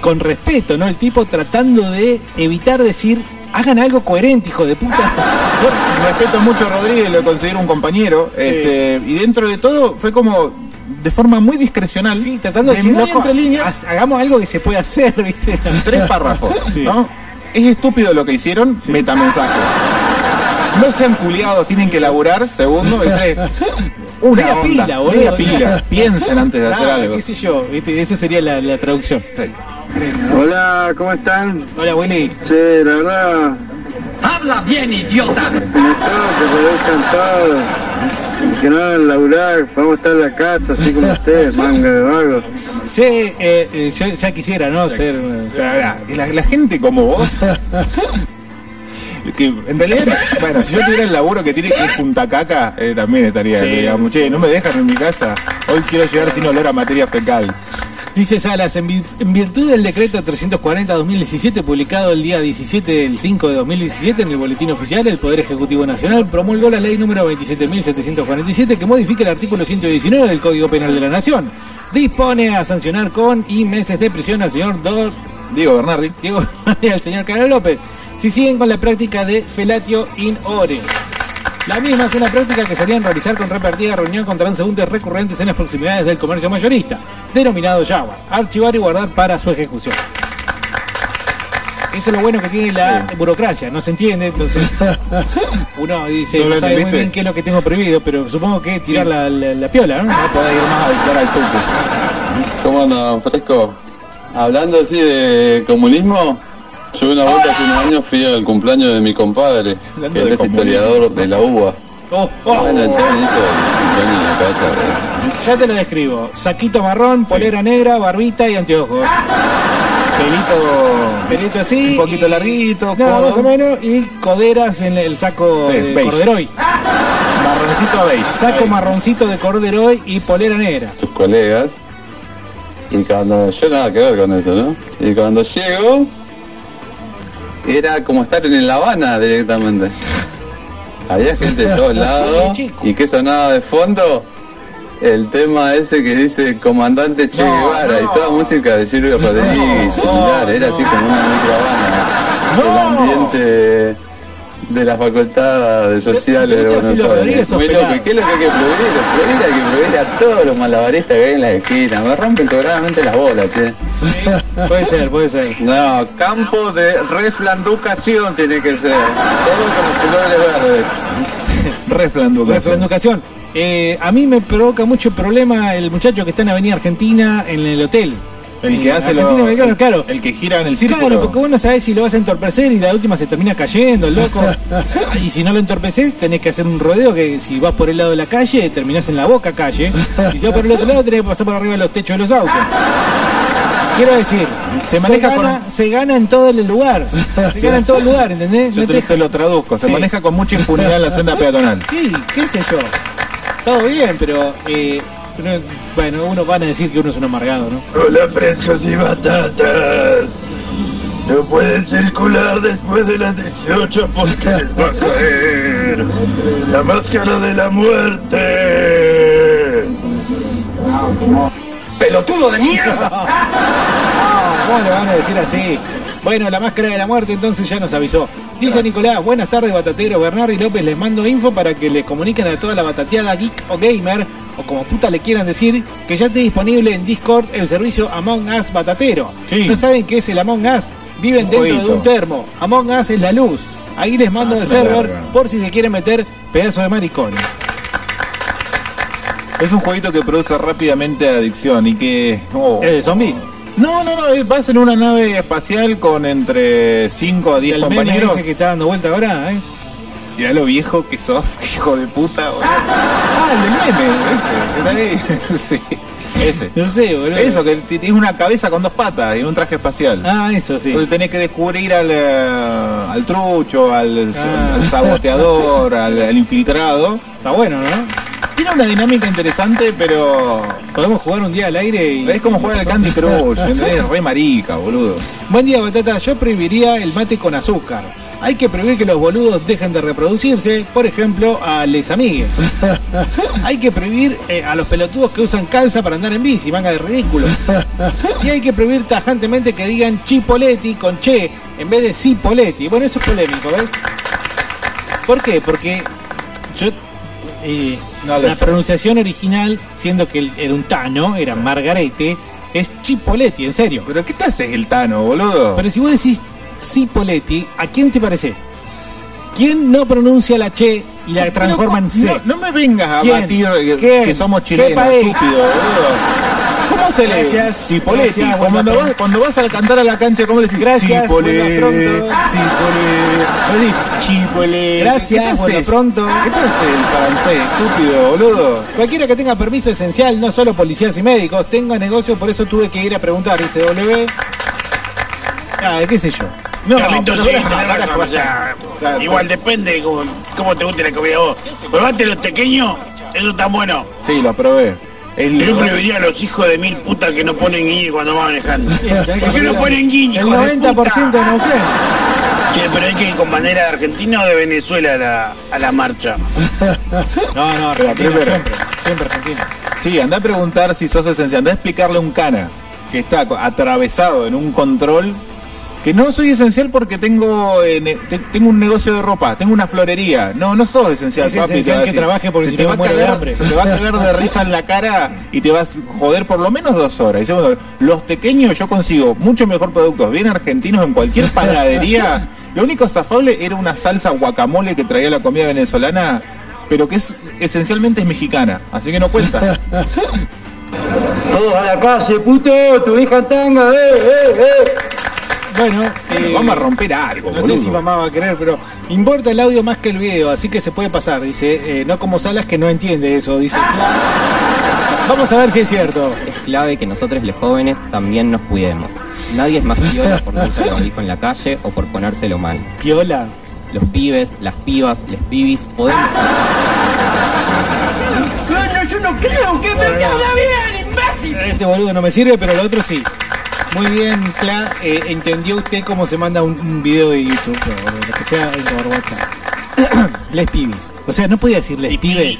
con respeto, ¿no? El tipo tratando de evitar decir, hagan algo coherente, hijo de puta. Yo respeto mucho a Rodríguez, lo considero un compañero. Este, y dentro de todo fue como de forma muy discrecional. Sí, tratando de decir, muy loco, entre líneas, ha- hagamos algo que se pueda hacer, ¿viste? tres párrafos. Sí. ¿no? Es estúpido lo que hicieron, metamensaje. No sean culiados, tienen que laburar. Segundo, y tres, una Media onda, pila, boludo. media pila. Piensen antes de hacer Ah, algo. qué sé yo, ¿viste? esa sería la, la traducción. Sí. Hola, ¿cómo están? Hola, Willy. Che, la verdad, Habla bien, idiota. me que todo. Que no hagan laburar, vamos a estar en la casa así como ustedes, manga de vagos. Sí, eh, eh, yo ya quisiera, ¿no? Ser. O sea, la, la- la gente como vos. Que en realidad, bueno, si yo tuviera el laburo que tiene que ir Punta Caca, eh, también estaría, Sí. digamos, che, no me dejan en mi casa. Hoy quiero llegar sin olor a materia fecal. Dice Salas, en, vir- en virtud del decreto 340-2017, publicado el día 17 del 5 de 2017 en el Boletín Oficial, el Poder Ejecutivo Nacional promulgó la ley número 27.747 que modifica el artículo 119 del Código Penal de la Nación. Dispone a sancionar con y meses de prisión al señor Dor Diego Bernardi. Diego y al señor Carlos López si siguen con la práctica de felatio in ore. La misma es una práctica que solían realizar con repartida reunión con transeúntes recurrentes en las proximidades del comercio mayorista, denominado Yawa, archivar y guardar para su ejecución. eso es lo bueno que tiene la burocracia, no se entiende, entonces uno dice, ¿No sabe muy bien qué es lo que tengo prohibido, pero supongo que tirar la, la- la piola, ¿no? No podés ir más a visitar al tuque. ¿Cómo andan, Fresco? Hablando así de comunismo, yo una vuelta hace unos años fui al cumpleaños de mi compadre, que él es historiador de la UBA. Oh, oh. Bueno, el chabón hizo el cumpleaños en la casa. eh. Ya te lo describo. Saquito marrón, polera negra, barbita y anteojos. Pelito. Pelito así. Un poquito larguito, No, codo. más o menos. Y coderas en el saco Sí, de beige. corderoy. Marroncito a beige. Saco Ahí. marroncito de corderoy y polera negra. tus colegas. Y cuando yo nada que ver con eso, ¿no? Y cuando llego, era como estar en La Habana directamente. Había gente de todos lados y que sonaba de fondo el tema ese que dice Comandante Che Guevara y toda música de Silvio Rodríguez y similar, era así como una micro Habana. El ambiente de la facultad de sociales de Buenos Aires. sos Muy pelado. loco. ¿Y qué es lo que hay que prohibir? Prohibir hay que prohibir a todos los malabaristas que hay en la esquina. Me rompen sobradamente las bolas, che. Puede ser, puede ser. No, campo de reflanducación tiene que ser. Todo con los colores verdes. Reflanducación. Refrenducación. Eh, a mí me provoca mucho problema el muchacho que está en Avenida Argentina en el hotel. El que hace claro. el que gira en el círculo. Claro, porque vos no sabés si lo vas a entorpecer y la última se termina cayendo, loco. y si no lo entorpeces, tenés que hacer un rodeo que si vas por el lado de la calle, terminás en la boca calle. Y si vas por el otro lado, tenés que pasar por arriba de los techos de los autos. Quiero decir, Se maneja gana, se gana en todo el lugar. Se gana en todo el lugar, ¿entendés? Yo No te, te- te lo traduzco. Se Sí. maneja con mucha impunidad en la senda peatonal. Sí, qué sé yo. Todo bien, pero eh, bueno, uno van a decir que uno es un amargado, ¿no? Hola frescos y batatas. No pueden circular después de las 18 porque les va a caer la máscara de la muerte. ¡Pelotudo de mierda! ¿Cómo le van a decir así? Bueno, la máscara de la muerte entonces ya nos avisó. Dice Nicolás, buenas tardes batatero, Bernardo y López les mando info para que les comuniquen a toda la batateada geek o gamer, o como puta le quieran decir, que ya esté disponible en Discord el servicio Among Us batatero. Sí. ¿No saben qué es el Among Us? Viven dentro de un termo. Among Us es la luz. Ahí les mando Ah, el server por si se quieren meter pedazo de maricones. Es un jueguito que produce rápidamente adicción y que. oh. ¿Es de zombies? No, no, no. eh, Vas en una nave espacial con entre 5 a 10 El meme compañeros. ese que está dando vuelta ahora, ¿eh? Mirá lo viejo que sos, hijo de puta, boludo. Ah, el del meme, ese. que está ahí. sí. Ese. No sé, boludo. Eso, que tienes una cabeza con dos patas y un traje espacial. Ah, eso sí. Entonces tenés que descubrir al, eh, al trucho, al, Ah. al saboteador, al, al infiltrado. Está bueno, ¿no? Tiene una dinámica interesante, pero Podemos jugar un día al aire y. es como jugar al Candy Crush, ¿entendés? Re marica, boludo. Buen día, Batata. Yo prohibiría el mate con azúcar. Hay que prohibir que los boludos dejen de reproducirse, por ejemplo, a les amigues. hay que prohibir eh, a los pelotudos que usan calza para andar en bici, manga de ridículo. y hay que prohibir tajantemente que digan chipoletti con che en vez de cipoletti. Bueno, eso es polémico, ¿ves? ¿Por qué? Porque yo. eh, No la sé. pronunciación original, siendo que era un tano, era Margarete, es chipoletti, en serio. ¿Pero qué te haces el Tano, boludo? Pero si vos decís Cipoletti, ¿a quién te pareces? ¿Quién no pronuncia la che y la transforma en C? No, no me vengas a ¿Quién? batir eh, ¿Quién? que somos ¿Qué chilenos, país? estúpido, boludo. ¿Cómo se lee? Gracias, Cipoletti. gracias, cuando, buena vas, cuando vas a cantar a la cancha, ¿cómo le decís? Gracias, Cipoletti, pronto. Cipoletti. No decís Chipoletti. Gracias, ¿Qué te buena haces? pronto. ¿Qué te hace el francés, estúpido, boludo? Cualquiera que tenga permiso esencial, no solo policías y médicos, tenga negocio, por eso tuve que ir a preguntar, dice W. Ah, qué sé yo. No, Carlitos, pero sí, razón, o sea, igual depende cómo, cómo te guste la comida a vos. Probate los pequeños, eso está bueno. Sí, lo probé. El- Yo prohibiría a los hijos de mil putas que no ponen guiño cuando van manejando. ¿Por qué no ponen guiño? El hijos de 90% puta? de Neuquén. Che, pero hay que ir con bandera de Argentina o de Venezuela a la, a la marcha. No, no, Argentina siempre. Siempre Argentina. Sí, anda a preguntar si sos esencial. Anda a explicarle a un cana que está atravesado en un control Que no soy esencial porque tengo eh, ne- te- tengo un negocio de ropa, tengo una florería. No, no sos esencial, Es papi. te esencial va a que trabaje porque Se si te va a de cagar, hambre. te va a cagar de risa en la cara y te vas a joder por lo menos dos horas. Y segundo, los pequeños yo consigo mucho mejor productos bien argentinos en cualquier panadería. Lo único estafable era una salsa guacamole que traía la comida venezolana, pero que es esencialmente es mexicana, así que no cuenta. Todos a la calle, puto, tu hija en tanga, eh, eh, eh. Bueno, eh, vamos a romper algo, No sé si mamá va a querer, pero importa el audio más que el video, así que se puede pasar. Dice, eh, no como Salas que no entiende eso. Dice, vamos a ver si es cierto. Es clave que nosotros los jóvenes también nos cuidemos. Nadie es más piola por no usar el barbijo en la calle o por ponérselo mal. ¿Piola? Los pibes, las pibas, les pibis, podemos... Coño, yo no creo que me habla bien, imbécil. Este boludo no me sirve, pero el otro sí. Muy bien, Cla, eh, entendió usted cómo se manda un, un video de YouTube o lo que sea en por WhatsApp. les pibis. O sea, no podía decir les pibes,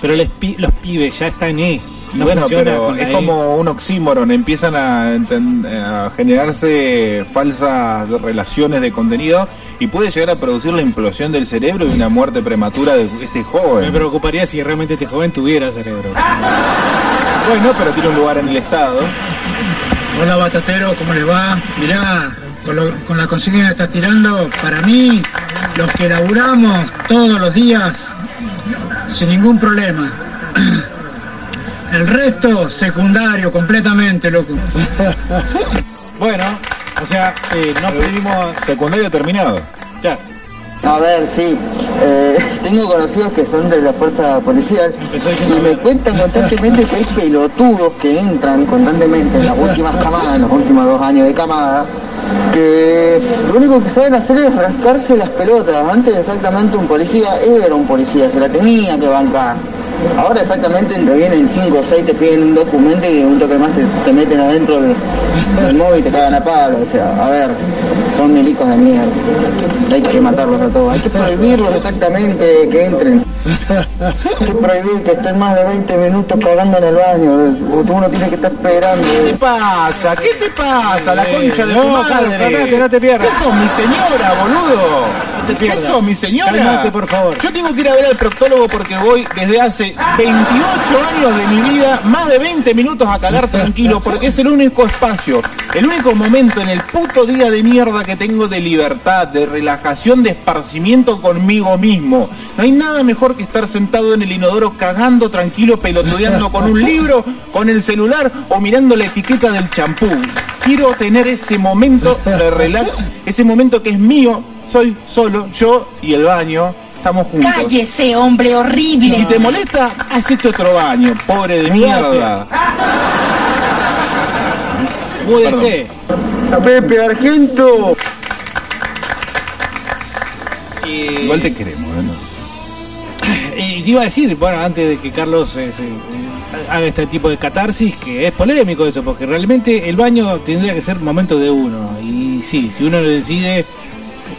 pero les pi- los pibes ya están E. Y No bueno, funciona pero con la es E. como un oxímoron, empiezan a, enten- a generarse falsas relaciones de contenido y puede llegar a producir la implosión del cerebro y una muerte prematura de este Me joven. preocuparía si realmente este joven tuviera cerebro. Bueno, pero tiene un lugar en el Estado. Hola Batatero, ¿cómo les va? Mirá, con, lo- con la consigna que estás tirando, para mí, los que laburamos todos los días, sin ningún problema. El resto, secundario, completamente, loco. Bueno, o sea, eh, no pudimos... Secundario terminado. Ya. A ver, sí. eh, tengo conocidos que son de la fuerza policial y me cuentan constantemente que hay pelotudos que entran constantemente en las últimas camadas, en los últimos dos años de camada, que lo único que saben hacer es rascarse las pelotas. Antes exactamente un policía era un policía, se la tenía que bancar. Ahora exactamente te vienen 5 o 6, te piden un documento y un toque más te, te meten adentro del, del móvil y te cagan a palo. O sea, a ver, son milicos de mierda. Hay que matarlos a todos. Hay que prohibirlos exactamente que entren. Hay que prohibir que estén más de 20 minutos cagando en el baño. Uno tiene que estar esperando. ¿Qué te pasa? ¿Qué te pasa? La concha de no, tu madre. No te pierdas. ¿Qué sos mi señora, boludo? Te ¿Qué pierdas. sos mi señora? Calmate, por favor. Yo tengo que ir a ver al proctólogo porque voy desde hace 28 años de mi vida, más de 20 minutos a cagar tranquilo, porque es el único espacio, el único momento en el puto día de mierda que tengo de libertad, de relajación, de esparcimiento conmigo mismo. No hay nada mejor que estar sentado en el inodoro cagando tranquilo, pelotudeando con un libro, con el celular o mirando la etiqueta del champú. Quiero tener ese momento de relax, ese momento que es mío, soy solo, yo y el baño. Estamos juntos. Cállese, hombre Y horrible. si te molesta, hacete otro baño, pobre de mierda. Múdese. A Pepe Argento. Igual te queremos, ¿eh? ¿no? Y iba a decir, bueno, antes de que Carlos eh, se- eh, haga este tipo de catarsis, que es polémico eso, porque realmente el baño tendría que ser momento de uno. Y sí, si uno decide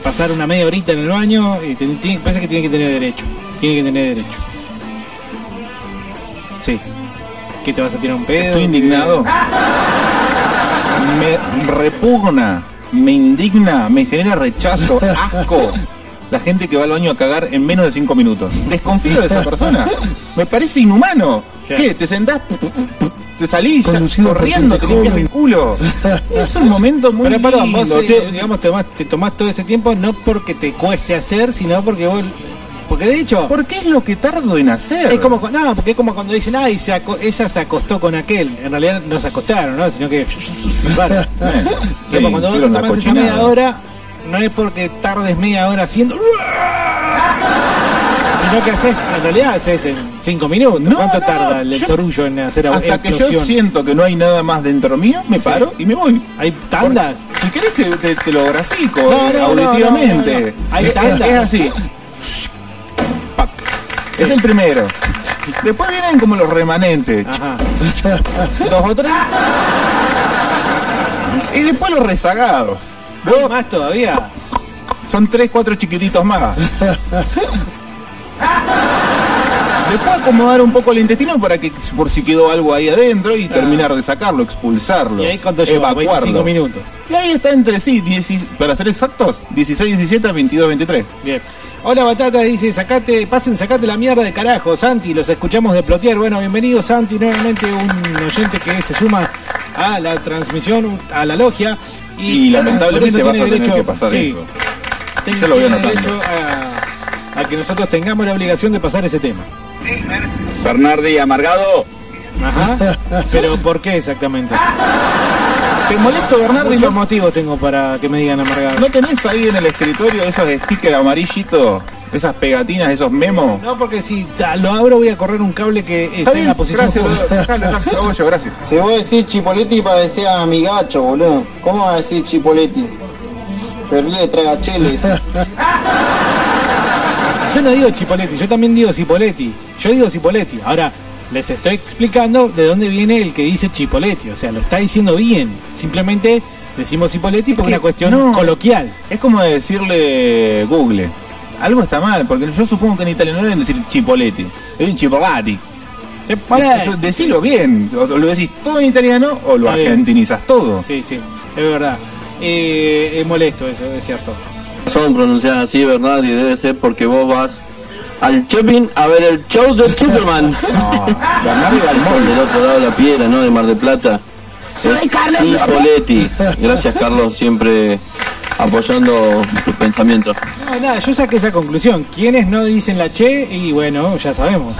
pasar una media horita en el baño, eh, ten- tiene- parece que tiene que tener derecho. Tiene que tener derecho. Sí. ¿Qué te vas a tirar un pedo? Estoy indignado. Me repugna, me indigna, me genera rechazo, asco. La gente que va al baño a cagar en menos de 5 minutos. Desconfío de esa persona. Me parece inhumano. ¿Qué? ¿Te sentás? Te salís corriendo, te limpias el culo. Es un momento muy Pero perdón, vos lindo. eh, Te- digamos, te tomás, te tomás todo ese tiempo no porque te cueste hacer, sino porque vos... Porque de hecho... ¿Por qué es lo que tardo en hacer? Es como, no, porque es como cuando dicen, ay, se aco- ella se acostó con aquel. En realidad no se acostaron, ¿no? Sino que... Claro. Sí, Como cuando vos te tomás esa media hora, no es porque tardes media hora haciendo... Sino que haces, en realidad haces en cinco minutos. ¿Cuánto tarda el sorullo en hacer Hasta que yo siento que no hay nada más dentro mío, me paro y me voy. ¿Hay tandas? Si querés que te, te lo grafico No, eh, no, no, auditivamente. no, no, no. Hay es- tandas. Es así. Pac. Es el primero. Después vienen como los remanentes. Dos o tres. Y después los rezagados. ¿Hay más todavía? Son tres, cuatro chiquititos más. Después acomodar un poco el intestino para que por si quedó algo ahí adentro y terminar de sacarlo, expulsarlo. ¿Y ahí cuánto lleva? 25 minutos. Y ahí está entre sí, 10 para ser exactos, 16, 17, 22, 23. Bien. Hola Batata, dice, sacate, pasen, sacate la mierda de carajo, Santi, los escuchamos de plotear. Bueno, bienvenido Santi, nuevamente un oyente que se suma a la transmisión, a la logia. Y, lamentablemente vas a tener derecho- que pasar sí, eso. Yo lo voy anotando. A, a que nosotros tengamos la obligación de pasar ese tema. Bernardi amargado. Ajá. Pero ¿por qué exactamente? ¿Te molesto, Bernardi? Muchos ¿No, motivos tengo para que me digan amargado. ¿No tenés ahí en el escritorio esos stickers amarillitos, esas pegatinas, esos memos? No, porque si lo abro voy a correr un cable que está, Está en la posición gracias, hago yo, gracias. Si vos decís Chipoletti parecía mi gacho, boludo. ¿Cómo vas a decir Chipoletti? Terrible tragacheles. Yo no digo Chipoletti, yo también digo Cipoletti. Yo digo Cipoletti. Ahora, les estoy explicando de dónde viene el que dice Chipoletti. O sea, lo está diciendo bien. Simplemente decimos Cipoletti porque es una cuestión no. coloquial. Es como decirle Google. Algo está mal, porque yo supongo que en italiano no deben decir Chipoletti, es Chipolati. Chipoletti. Decilo bien, o lo decís todo en italiano o lo bien. argentinizas todo. Sí, sí, es verdad. Eh, es molesto eso, es cierto. Son pronunciadas así, ¿verdad? Y debe ser porque vos vas al shopping a ver el show de Superman. No, al sol del otro lado de la piedra, ¿no? De Mar del Plata. Soy Carlos. Cipoletti. Gracias, Carlos, siempre apoyando tus pensamientos. No, nada, yo saqué esa conclusión. ¿Quiénes no dicen la che? Y bueno, ya sabemos.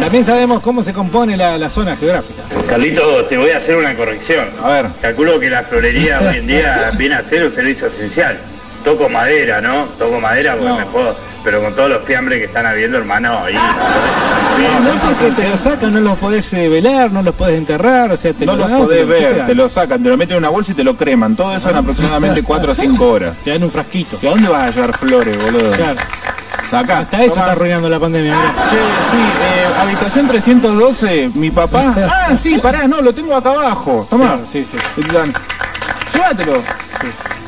También sabemos cómo se compone la, la zona geográfica. Carlito, te voy a hacer una corrección. A ver. Calculo que la florería hoy en día viene a ser un servicio esencial. Toco madera, ¿no? Toco madera porque No. me puedo. Pero con todos los fiambres que están habiendo, hermano, ahí. No, no es que te lo sacan, no los podés eh, velar, no los podés enterrar, o sea, te No lo los dan, podés ver, te lo sacan, te lo meten en una bolsa y te lo creman. Todo eso en aproximadamente 4 o 5 horas. Te dan un frasquito. ¿Y a dónde vas a llevar flores, boludo? Claro. Acá. Hasta eso está arruinando la pandemia, mirá. Che, sí, eh, habitación 312, mi papá. Ah, sí, pará, no, lo tengo acá abajo. Toma. Claro, sí, sí. Llévatelo.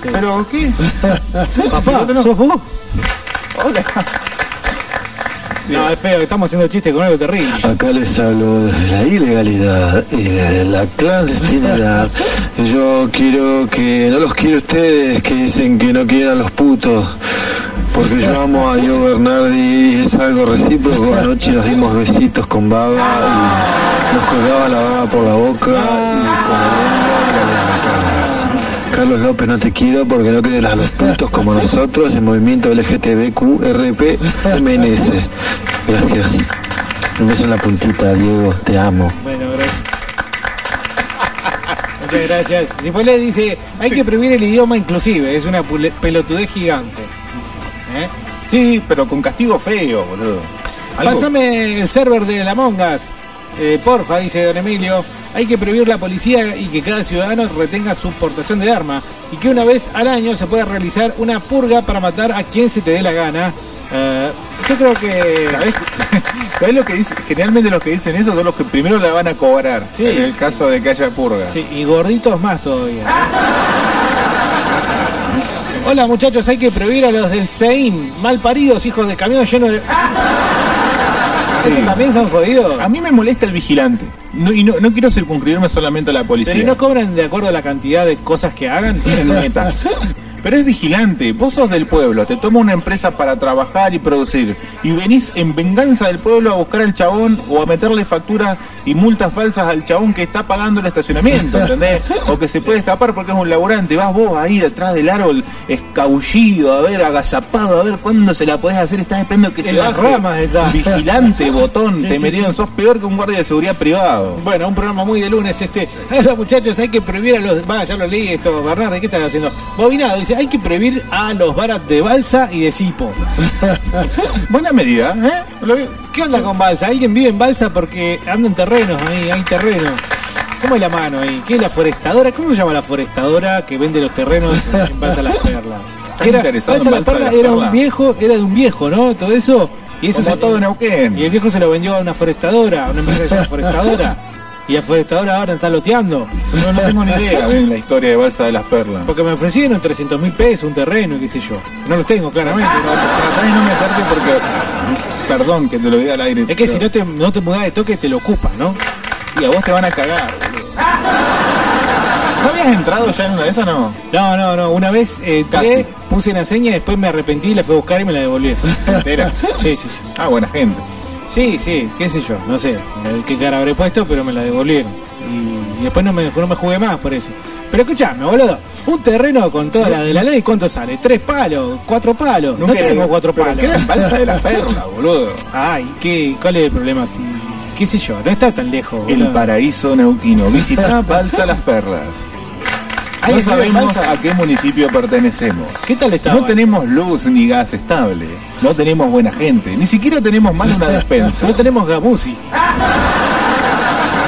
¿Pero qué? Papá. ¿sos vos? Hola. No, es feo, estamos haciendo chistes con algo terrible. Acá les hablo desde la ilegalidad y desde la clandestinidad. Yo quiero que, no los quiero ustedes que dicen que no quieren a los putos, porque yo amo a Diego Bernardi es algo recíproco. Anoche nos dimos besitos con baba y nos colgaba la baba por la boca. Carlos López, no te quiero porque no quieres a los putos como nosotros, el movimiento LGTBQRP MNS. Gracias. Un beso en la puntita, Diego, te amo. Bueno, gracias. Muchas gracias. Cipollet dice, hay que prohibir el idioma inclusive, es una pelotudez gigante. ¿Eh? Sí, pero con castigo feo, boludo. Algo- Pásame el server de la Mongas. Eh, porfa, dice don Emilio. Hay que prohibir la policía y que cada ciudadano retenga su portación de arma. Y que una vez al año se pueda realizar una purga para matar a quien se te dé la gana. Eh, yo creo que. ¿Sabés? ¿Sabés lo que dice? Generalmente los que dicen eso son los que primero la van a cobrar. Sí. en el caso de que haya purga. Sí, y gorditos más todavía. Hola muchachos, hay que prohibir a los del CEIN, mal paridos, hijos de camión llenos de. ¿Esos también son jodidos? A mí me molesta el vigilante. No- y no, no quiero circunscribirme solamente a la policía. Pero ¿y no cobran de acuerdo a la cantidad de cosas que hagan? Tienen metas. Pero es vigilante, vos sos del pueblo, te toma una empresa para trabajar y producir y venís en venganza del pueblo a buscar al chabón o a meterle facturas y multas falsas al chabón que está pagando el estacionamiento, ¿entendés? O que se puede escapar porque es un laburante, vas vos ahí detrás del árbol escabullido, a ver, agazapado, a ver cuándo se la podés hacer, estás esperando que En se las baje. ramas está. Vigilante, botón, Sí, te sí, metieron, sí. sos peor que un guardia de seguridad privado. Bueno, un programa muy de lunes este. Hola muchachos, hay que prohibir a los. Va, ya lo leí esto, Bernardo, ¿qué estás haciendo? Bobinado dice, hay que prohibir a los barat de balsa y de cipo. Buena medida, ¿eh? ¿Qué onda con balsa? ¿Alguien vive en balsa porque anda en terrenos ahí, hay terrenos? ¿Cómo es la mano ahí? ¿Qué es la forestadora? ¿Cómo se llama la forestadora que vende los terrenos en Balsa Las Perlas? Era, Balsa Las Perlas era un viejo, era de un viejo, ¿no? Todo eso. Y eso Como se- todo Neuquén. Y el viejo se lo vendió a una forestadora, a una empresa forestadora. Y la forestadora ahora está loteando. No, no tengo ni idea de la historia de Balsa de las Perlas. Porque me ofrecieron 300 mil pesos, un terreno, qué sé yo. No los tengo, claramente. Tratá de no meterte porque Perdón que te lo diga al aire. Es que si no te, no te mudás de toque, te lo ocupa, ¿no? Y a vos te van a cagar. ¿No habías entrado ya en una de esas, no? No, no, no. Una vez eh, entré, puse una seña, después me arrepentí, la fui a buscar y me la devolvieron. ¿Entera? Sí, sí, sí. Ah, buena gente. Sí, sí, qué sé yo, no sé qué cara habré puesto, pero me la devolvieron. Y, y después no me, no me jugué más por eso. Pero escuchame, boludo, un terreno con toda la de la ley, ¿cuánto sale? ¿Tres palos? ¿Cuatro palos? No, Nunca- tengo cuatro pero palos. queda en Balsa de la Perla, boludo. Ay, ¿qué, ¿cuál es el problema? Si, qué sé yo, no está tan lejos. El boludo. paraíso neuquino. Visitá Balsa Las Perlas. ¿Hay No sabemos a qué municipio pertenecemos. ¿Qué tal está? No tenemos luz ni gas estable. No tenemos buena gente. Ni siquiera tenemos más una despensa. No tenemos gamusi.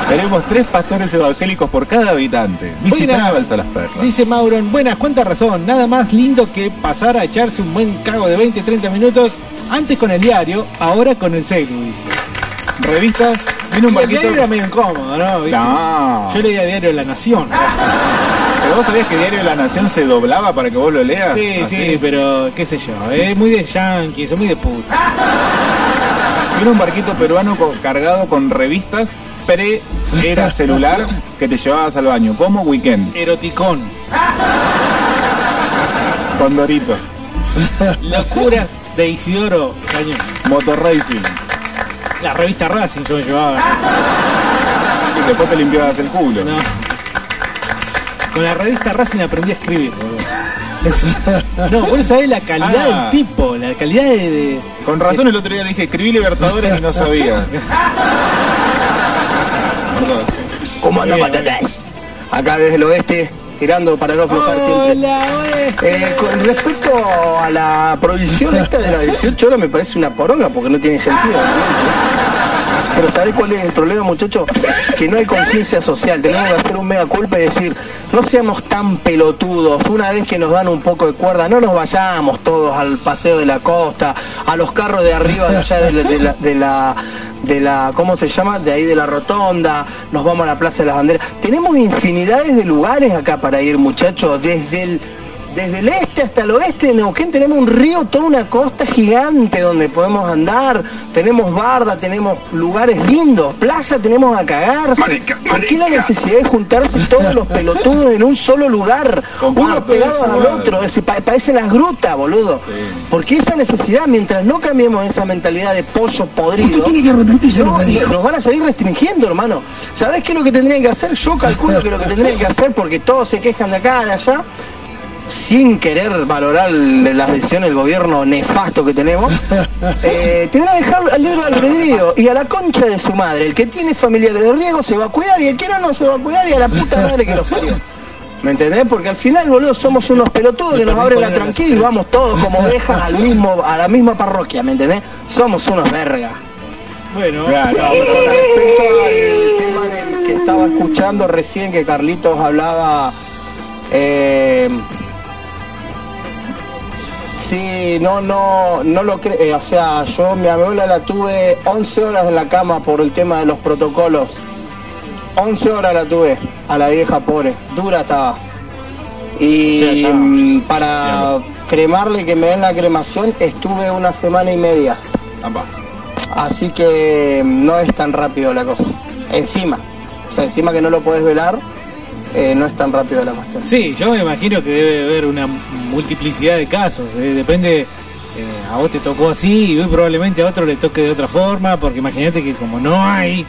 Tenemos tres pastores evangélicos por cada habitante. Buena. Balsa Las Perlas. Dice Mauron, buenas, cuánta razón. Nada más lindo que pasar a echarse un buen cago de 20, 30 minutos. Antes con el diario, ahora con el celu, dice. Revistas, viene un Y el barquito. diario era medio incómodo, ¿no? ¿Viste? No. Yo leía diario La Nación. Pero vos sabías que Diario de la Nación se doblaba para que vos lo leas. Sí, Así. sí, pero qué sé yo. Es muy de yankees, es muy de puta. Viene un barquito peruano co- cargado con revistas pre-era celular que te llevabas al baño, como Weekend, Eroticón. con Dorito, Locuras de Isidoro Cañón. Motor Racing. La revista Racing yo me llevaba. Y después te limpiabas el culo. No. Con la revista Racing aprendí a escribir, boludo. No, vos sabés la calidad Ah. del tipo, la calidad de. de- Con razón el otro día dije, escribí Libertadores y no sabía. Perdón. ¿Cómo anda Bien, patatas? Acá desde el oeste, tirando para no aflojar siempre. Hola, oeste. Eh, con respecto a la prohibición esta de las 18 horas me parece una poronga porque no tiene sentido. Pero ¿sabés cuál es el problema, muchachos? Que no hay conciencia social. Tenemos que hacer un mega culpa y decir, no seamos tan pelotudos. Una vez que nos dan un poco de cuerda, no nos vayamos todos al paseo de la costa, a los carros de arriba de allá de la, de la, de la, ¿cómo se llama? De ahí de la rotonda, nos vamos a la Plaza de las Banderas. Tenemos infinidades de lugares acá para ir, muchachos, desde el desde el este hasta el oeste de Neuquén tenemos un río, toda una costa gigante donde podemos andar, tenemos barda, tenemos lugares lindos, plaza tenemos a cagarse. ¿Por qué la necesidad de juntarse todos los pelotudos en un solo lugar? Uno Comparto pegado eso, al madre. otro, es- pa- parecen las grutas, boludo. ¿Por qué esa necesidad? Mientras no cambiemos esa mentalidad de pollo podrido, tiene que arrepentirse lo no, que nos van a seguir restringiendo, hermano. ¿Sabés qué es lo que tendrían que hacer? Yo calculo que lo que tendrían que hacer, porque todos se quejan de acá, de allá, sin querer valorar las decisiones del gobierno nefasto que tenemos, eh, tendrán que dejar al libre albedrío y a la concha de su madre. El que tiene familiares de riesgo se va a cuidar y el que no, no se va a cuidar y a la puta madre que los parió. ¿Me entendés? Porque al final, boludo, somos unos pelotudos que nos abren la tranquila y vamos todos como ovejas al mismo, a la misma parroquia, ¿me entendés? Somos unos vergas. Bueno, Ya, no, con respecto al tema del que estaba escuchando recién que Carlitos hablaba, eh, sí, no, no, no lo creo, o sea, yo mi abuela la tuve 11 horas en la cama por el tema de los protocolos, 11 horas la tuve a la vieja pobre, dura estaba. Y Sí, ya. mm, para cremarle y que me den la cremación estuve una semana y media. Apa. Así que no es tan rápido la cosa. Encima. O sea, encima que no lo puedes velar, eh, no es tan rápido la cuestión. Sí, yo me imagino que debe haber una multiplicidad de casos. eh, Depende, eh, a vos te tocó así y probablemente a otro le toque de otra forma, porque imagínate que como no hay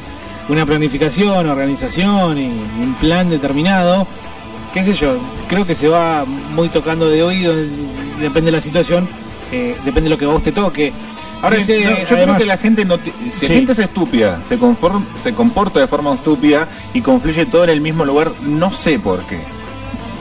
una planificación, organización y un plan determinado, qué sé yo, creo que se va muy tocando de oído, depende de la situación, depende de lo que a vos te toque. Ahora, no, yo creo que la gente no. Si Sí. gente es estúpida, se, conform- se comporta de forma estúpida y confluye todo en el mismo lugar, no sé por qué.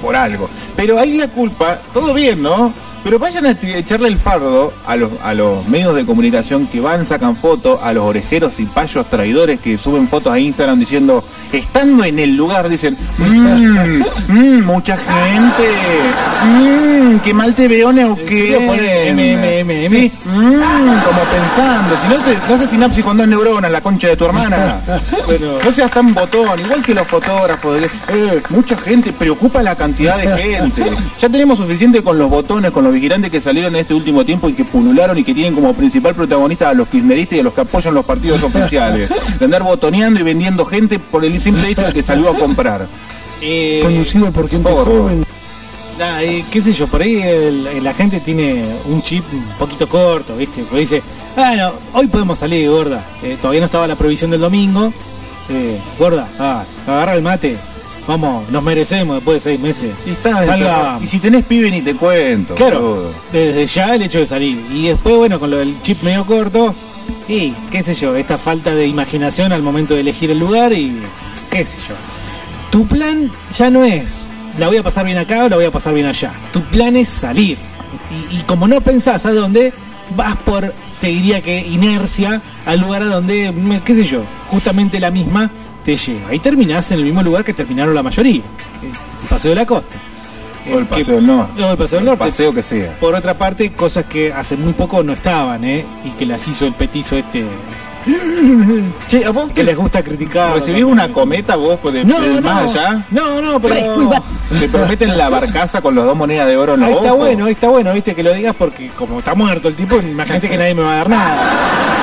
Por algo. Pero ahí la culpa, todo bien, ¿no? Pero vayan a echarle el fardo a los, a los medios de comunicación que van, sacan fotos, a los orejeros y payos traidores que suben fotos a Instagram diciendo estando en el lugar dicen, mmm, mmm, mucha gente, mmm, qué mal te veo Neuquén. Pone M, M, M, M. Sí, mm, como pensando, si no, te, no haces sinapsis con dos neuronas, la concha de tu hermana. Bueno. No seas tan botón, igual que los fotógrafos. de- eh, mucha gente, preocupa la cantidad de gente. Ya tenemos suficiente con los botones, con los vigilantes que salieron en este último tiempo y que pulularon y que tienen como principal protagonista a los kirchneristas y a los que apoyan los partidos oficiales. De andar botoneando y vendiendo gente por el simple hecho de que salió a comprar. Eh, Conducido por gente Forro. joven. Nah, eh, qué sé yo, por ahí la gente tiene un chip un poquito corto, ¿viste? Porque dice, bueno, hoy podemos salir, gorda. Eh, todavía no estaba la provisión del domingo. Eh, gorda, ah, agarra el mate. Vamos, nos merecemos después de seis meses. Y, está, Salga. y si tenés pibe ni te cuento. Claro, desde ya el hecho de salir. Y después, bueno, con lo del chip medio corto, y qué sé yo, esta falta de imaginación al momento de elegir el lugar y qué sé yo. Tu plan ya no es, la voy a pasar bien acá o la voy a pasar bien allá. Tu plan es salir. Y, como no pensás a dónde, vas por, te diría que inercia, al lugar a donde, qué sé yo, justamente la misma te lleva. Y terminás en el mismo lugar que terminaron la mayoría, que es Paseo de la Costa. O el que- paseo del norte. o el Paseo del Norte. Paseo que sea. Por otra parte, cosas que hace muy poco no estaban, ¿eh? Y que las hizo el petizo este. Che, ¿a vos que les gusta criticar. ¿Recibís una cometa vos pues, No, de no. más allá? No, no, pero. Te prometen la barcaza con los dos monedas de oro en los Ahí está bueno, ahí está bueno, viste, que lo digas porque como está muerto el tipo, imagínate que nadie me va a dar nada.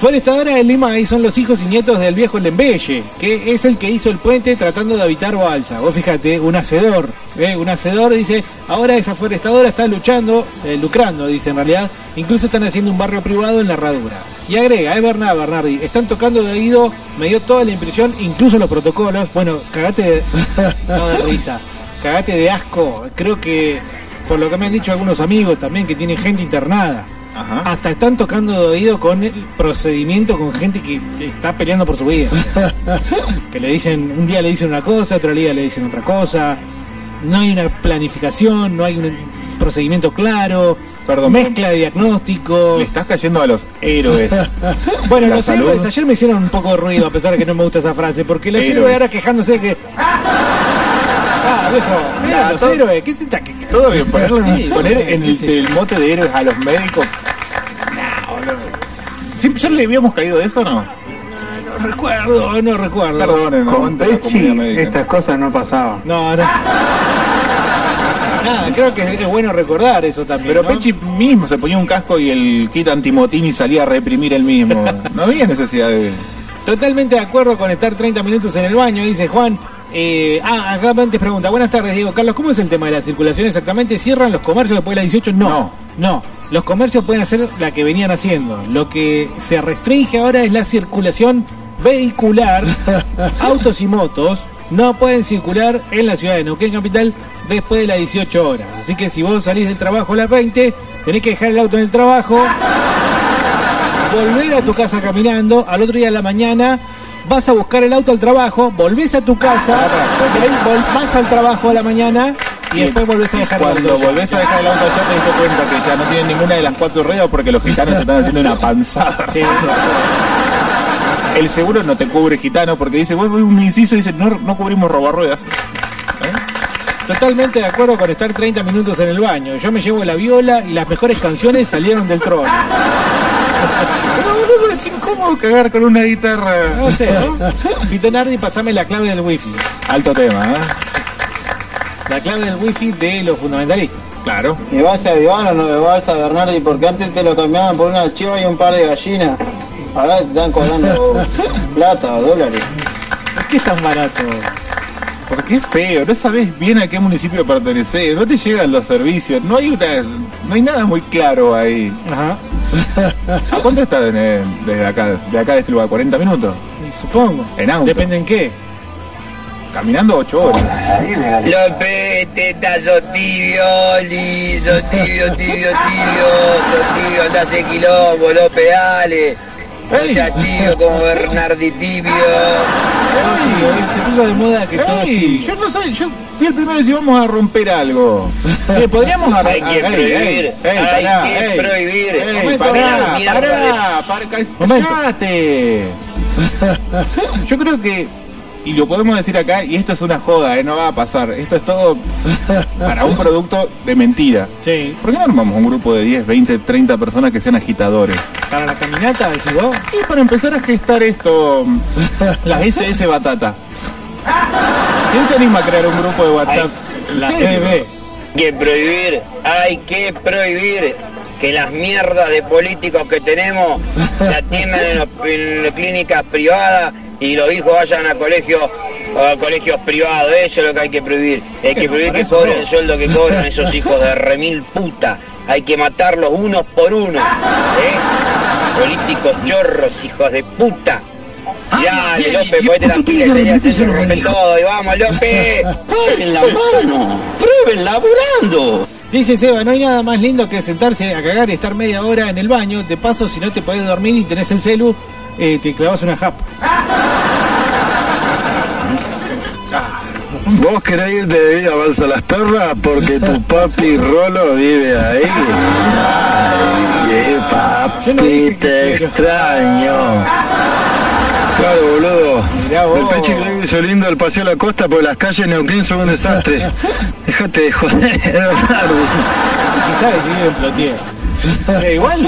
Forestadora de Lima, ahí son los hijos y nietos del viejo Lembelle, que es el que hizo el puente tratando de habitar Balsa. Vos fíjate, un hacedor, ¿eh? un hacedor dice, ahora esa forestadora está luchando, eh, lucrando, dice en realidad, incluso están haciendo un barrio privado en la herradura. Y agrega, es verdad, Bernardi, están tocando de oído, me dio toda la impresión, incluso los protocolos, bueno, cagate de, no de risa, cagate de asco, creo que, por lo que me han dicho algunos amigos también, que tienen gente internada. Ajá. Hasta están tocando de oído con el procedimiento con gente que está peleando por su vida. que le dicen, un día le dicen una cosa, otro día le dicen otra cosa. No hay una planificación, no hay un procedimiento claro. Perdón, mezcla de diagnóstico. Le estás cayendo a los héroes. Bueno, los salud. héroes ayer me hicieron un poco de ruido, a pesar de que no me gusta esa frase, porque los héroes, Héroes. ahora quejándose de que. Ah, viejo, los todo- héroes, ¿qué se está que- Todo bien, ponerle- Sí, poner en el, mote de héroes a los médicos. No, boludo. ¿Sí, ¿Ya le habíamos caído de eso o no? No recuerdo, no recuerdo. Perdonen, no Con Pechi estas cosas no pasaban. No, no. Nada, creo que es bueno recordar eso también. Pero ¿no? Pechi mismo se ponía un casco y el kit antimotín y salía a reprimir él mismo. No había necesidad de. Totalmente de acuerdo con estar 30 minutos en el baño, dice Juan. Eh, ah, acá antes pregunta, buenas tardes Diego Carlos, ¿cómo es el tema de la circulación exactamente? ¿Cierran los comercios después de las 18? No, no, los comercios pueden hacer la que venían haciendo. Lo que se restringe ahora es la circulación vehicular, autos y motos no pueden circular en la ciudad de Neuquén Capital después de las 18 horas. Así que si vos salís del trabajo a las 20, tenés que dejar el auto en el trabajo, volver a tu casa caminando, al otro día de la mañana vas a buscar el auto al trabajo, volvés a tu casa, vol- vas al trabajo a la mañana y después volvés a dejar el Cuando auto. volvés a dejar el auto allá te diste cuenta que ya no tienen ninguna de las cuatro ruedas porque los gitanos se están haciendo una panzada. Sí. El seguro no te cubre gitano porque dice, vos un inciso y dice, no, no cubrimos robarruedas. Totalmente de acuerdo con estar 30 minutos en el baño. Yo me llevo la viola y las mejores canciones salieron del trono. Incómodo cagar con una guitarra. No sé, ¿no? Fito Nardi, pasame la clave del wifi. Alto tema, ¿eh? La clave del wifi de los fundamentalistas. Claro. ¿Me vas a Iván o no me vas a Bernardi? Porque antes te lo cambiaban por una chiva y un par de gallinas. Ahora te están cobrando plata o dólares. ¿Por qué es tan barato? Porque es feo, no sabes bien a qué municipio pertenecer, no te llegan los servicios, no hay una, no hay nada muy claro ahí. Ajá. ¿A cuánto está de- desde acá, de acá de este lugar? ¿40 minutos? Y supongo. En auto. Depende en qué. Caminando 8 horas. López, teta, sos tibio, Oli, sos tibio, tibio, tibio, sos tibio, andás en quilombo, López, dale. No seas tibio como Bernardi Tibio. Ay, se puso de moda que todo Ey, yo no sé, yo fui el primero si vamos a romper algo. Sí, podríamos arran- Hay que ey, prohibir, ey, ey, hay pará, que ey, prohibir. ey, Momento, pará, pará, pará, callate. Yo creo que, y lo podemos decir acá, y esto es una joda, ¿eh? no va a pasar. Esto es todo para un producto de mentira. Sí. ¿Por qué no armamos un grupo de 10, 20, 30 personas que sean agitadores? Para la caminata, decís vos. Y para empezar a gestar esto, las SS Batata. ¿Quién se anima a crear un grupo de WhatsApp? ¿En La. Hay que prohibir, hay que prohibir que las mierdas de políticos que tenemos se atiendan en, en las clínicas privadas y los hijos vayan a colegios a colegios privados, eso es lo que hay que prohibir. Hay que prohibir que cobren no. el sueldo que cobran esos hijos de remil puta. Hay que matarlos unos por uno. ¿eh? Políticos chorros, hijos de puta. Ya, López, ponete señor, se rompe todo. Y vamos, López. ¡Prueben la mano! ¡Prueben laburando! Dice Seba, no hay nada más lindo que sentarse a cagar y estar media hora en el baño. De paso, si no te podés dormir y tenés el celu, eh, te clavas una japa. ¿Vos querés irte de vida a Balsa Las Perras? Porque tu papi Rolo vive ahí. Ay, qué papi, te extraño. Claro, boludo. El pecho le hizo lindo el paseo a la costa, porque las calles de Neuquén son un desastre. Déjate de joder. Quizás vive en Plotier. Eh, igual,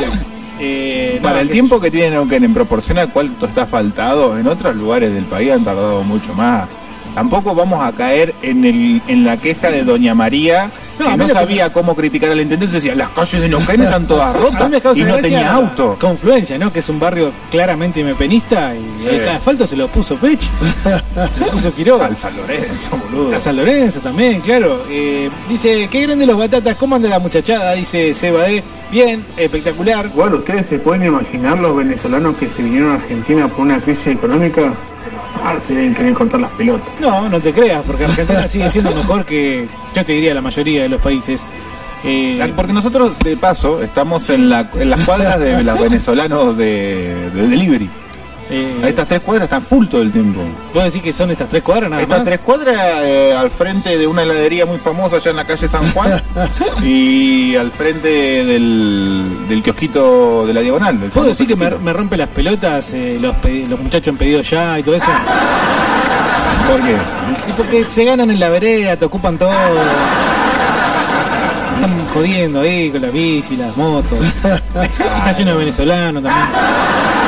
Eh, no, para el que- tiempo que tiene Neuquén en proporción a cuánto está faltado, en otros lugares del país han tardado mucho más. Tampoco vamos a caer en, el, en la queja de Doña María, No, que no que sabía cómo criticar al intendente. Decía, las calles de Neuquén están todas rotas y no tenía auto. Confluencia, ¿no? Que es un barrio claramente mepenista y Sí. el asfalto se lo puso Pech. se lo puso Quiroga. Al San Lorenzo, boludo. A San Lorenzo también, claro. Eh, dice, qué grande los batatas, ¿cómo anda la muchachada? Dice Seba D. Bien, espectacular. Igual, ¿ustedes se pueden imaginar los venezolanos que se vinieron a Argentina por una crisis económica? Ah, se deben querer cortar las pelotas. No, no te creas, porque Argentina sigue siendo mejor que, yo te diría, la mayoría de los países. Eh, Porque nosotros, de paso, estamos en, la, en las cuadras de los venezolanos de, de delivery. Eh, Estas tres cuadras están full todo el tiempo. ¿Puedo decir que son estas tres cuadras nada Estas más? tres cuadras eh, al frente de una heladería muy famosa allá en la calle San Juan y al frente del, del kiosquito de la diagonal. ¿Puedo decir que me, rompe las pelotas eh, los, muchachos han pedido ya y todo eso? ¿Por qué? Y porque se ganan en la vereda, te ocupan todo. Están jodiendo ahí con la bici, las motos. Está lleno de venezolanos también.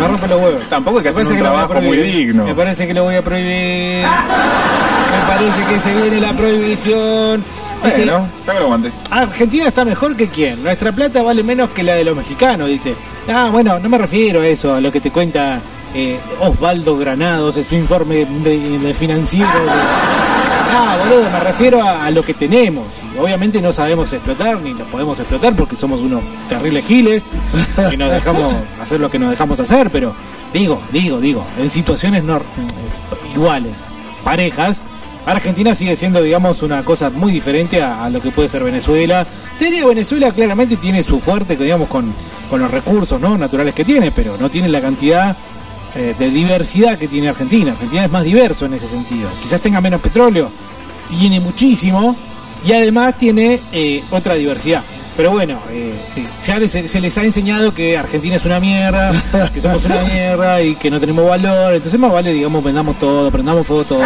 Me rompe los huevos. Tampoco hay que hacer un trabajo muy digno. Me parece que lo voy a prohibir. Me parece que se viene la prohibición. Dice, Bueno, aguante. Argentina está mejor que quién. Nuestra plata vale menos que la de los mexicanos, dice. Ah, bueno, no me refiero a eso, a lo que te cuenta eh, Osvaldo Granados en su informe de, de financiero. de- Ah, boludo, me refiero a, lo que tenemos. Obviamente no sabemos explotar, ni lo podemos explotar porque somos unos terribles giles y nos dejamos hacer lo que nos dejamos hacer, pero digo, digo, digo, en situaciones no, iguales, parejas, Argentina sigue siendo, digamos, una cosa muy diferente a, lo que puede ser Venezuela. Diría, Venezuela claramente tiene su fuerte, digamos, con, con los recursos ¿no? naturales que tiene, pero no tiene la cantidad eh, de diversidad que tiene Argentina. Argentina es más diverso en ese sentido. Quizás tenga menos petróleo, tiene muchísimo y además tiene eh, otra diversidad. Pero bueno, eh, se les ha enseñado que Argentina es una mierda, que somos una mierda y que no tenemos valor. Entonces más vale, digamos, vendamos todo, prendamos fuego todo.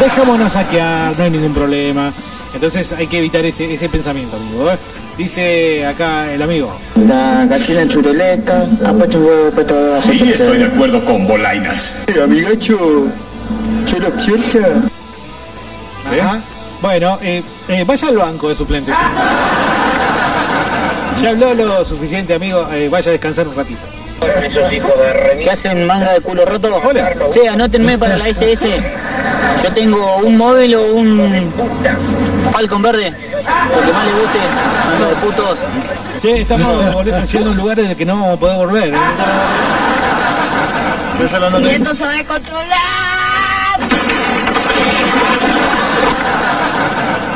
Dejémonos saquear, no hay ningún problema. Entonces hay que evitar ese, ese pensamiento, amigo. ¿eh? Dice acá el amigo. La gallina todo Sí, estoy de acuerdo con Bolainas. Amigacho, chelo piercha. Ajá. Bueno, eh, eh, vaya al banco de suplentes. Ya habló lo suficiente, amigo. eh, vaya a descansar un ratito. Esos hijos de remil. ¿Qué hacen manga de culo roto? Hola. Che, anótenme para la SS. Yo tengo un móvil o un Falcon verde. Lo que más les guste, manga de putos. Che, estamos volviendo- yendo a un lugar del que no vamos a poder volver. ¿eh? Yo ya lo anoté. esto se va a controlar.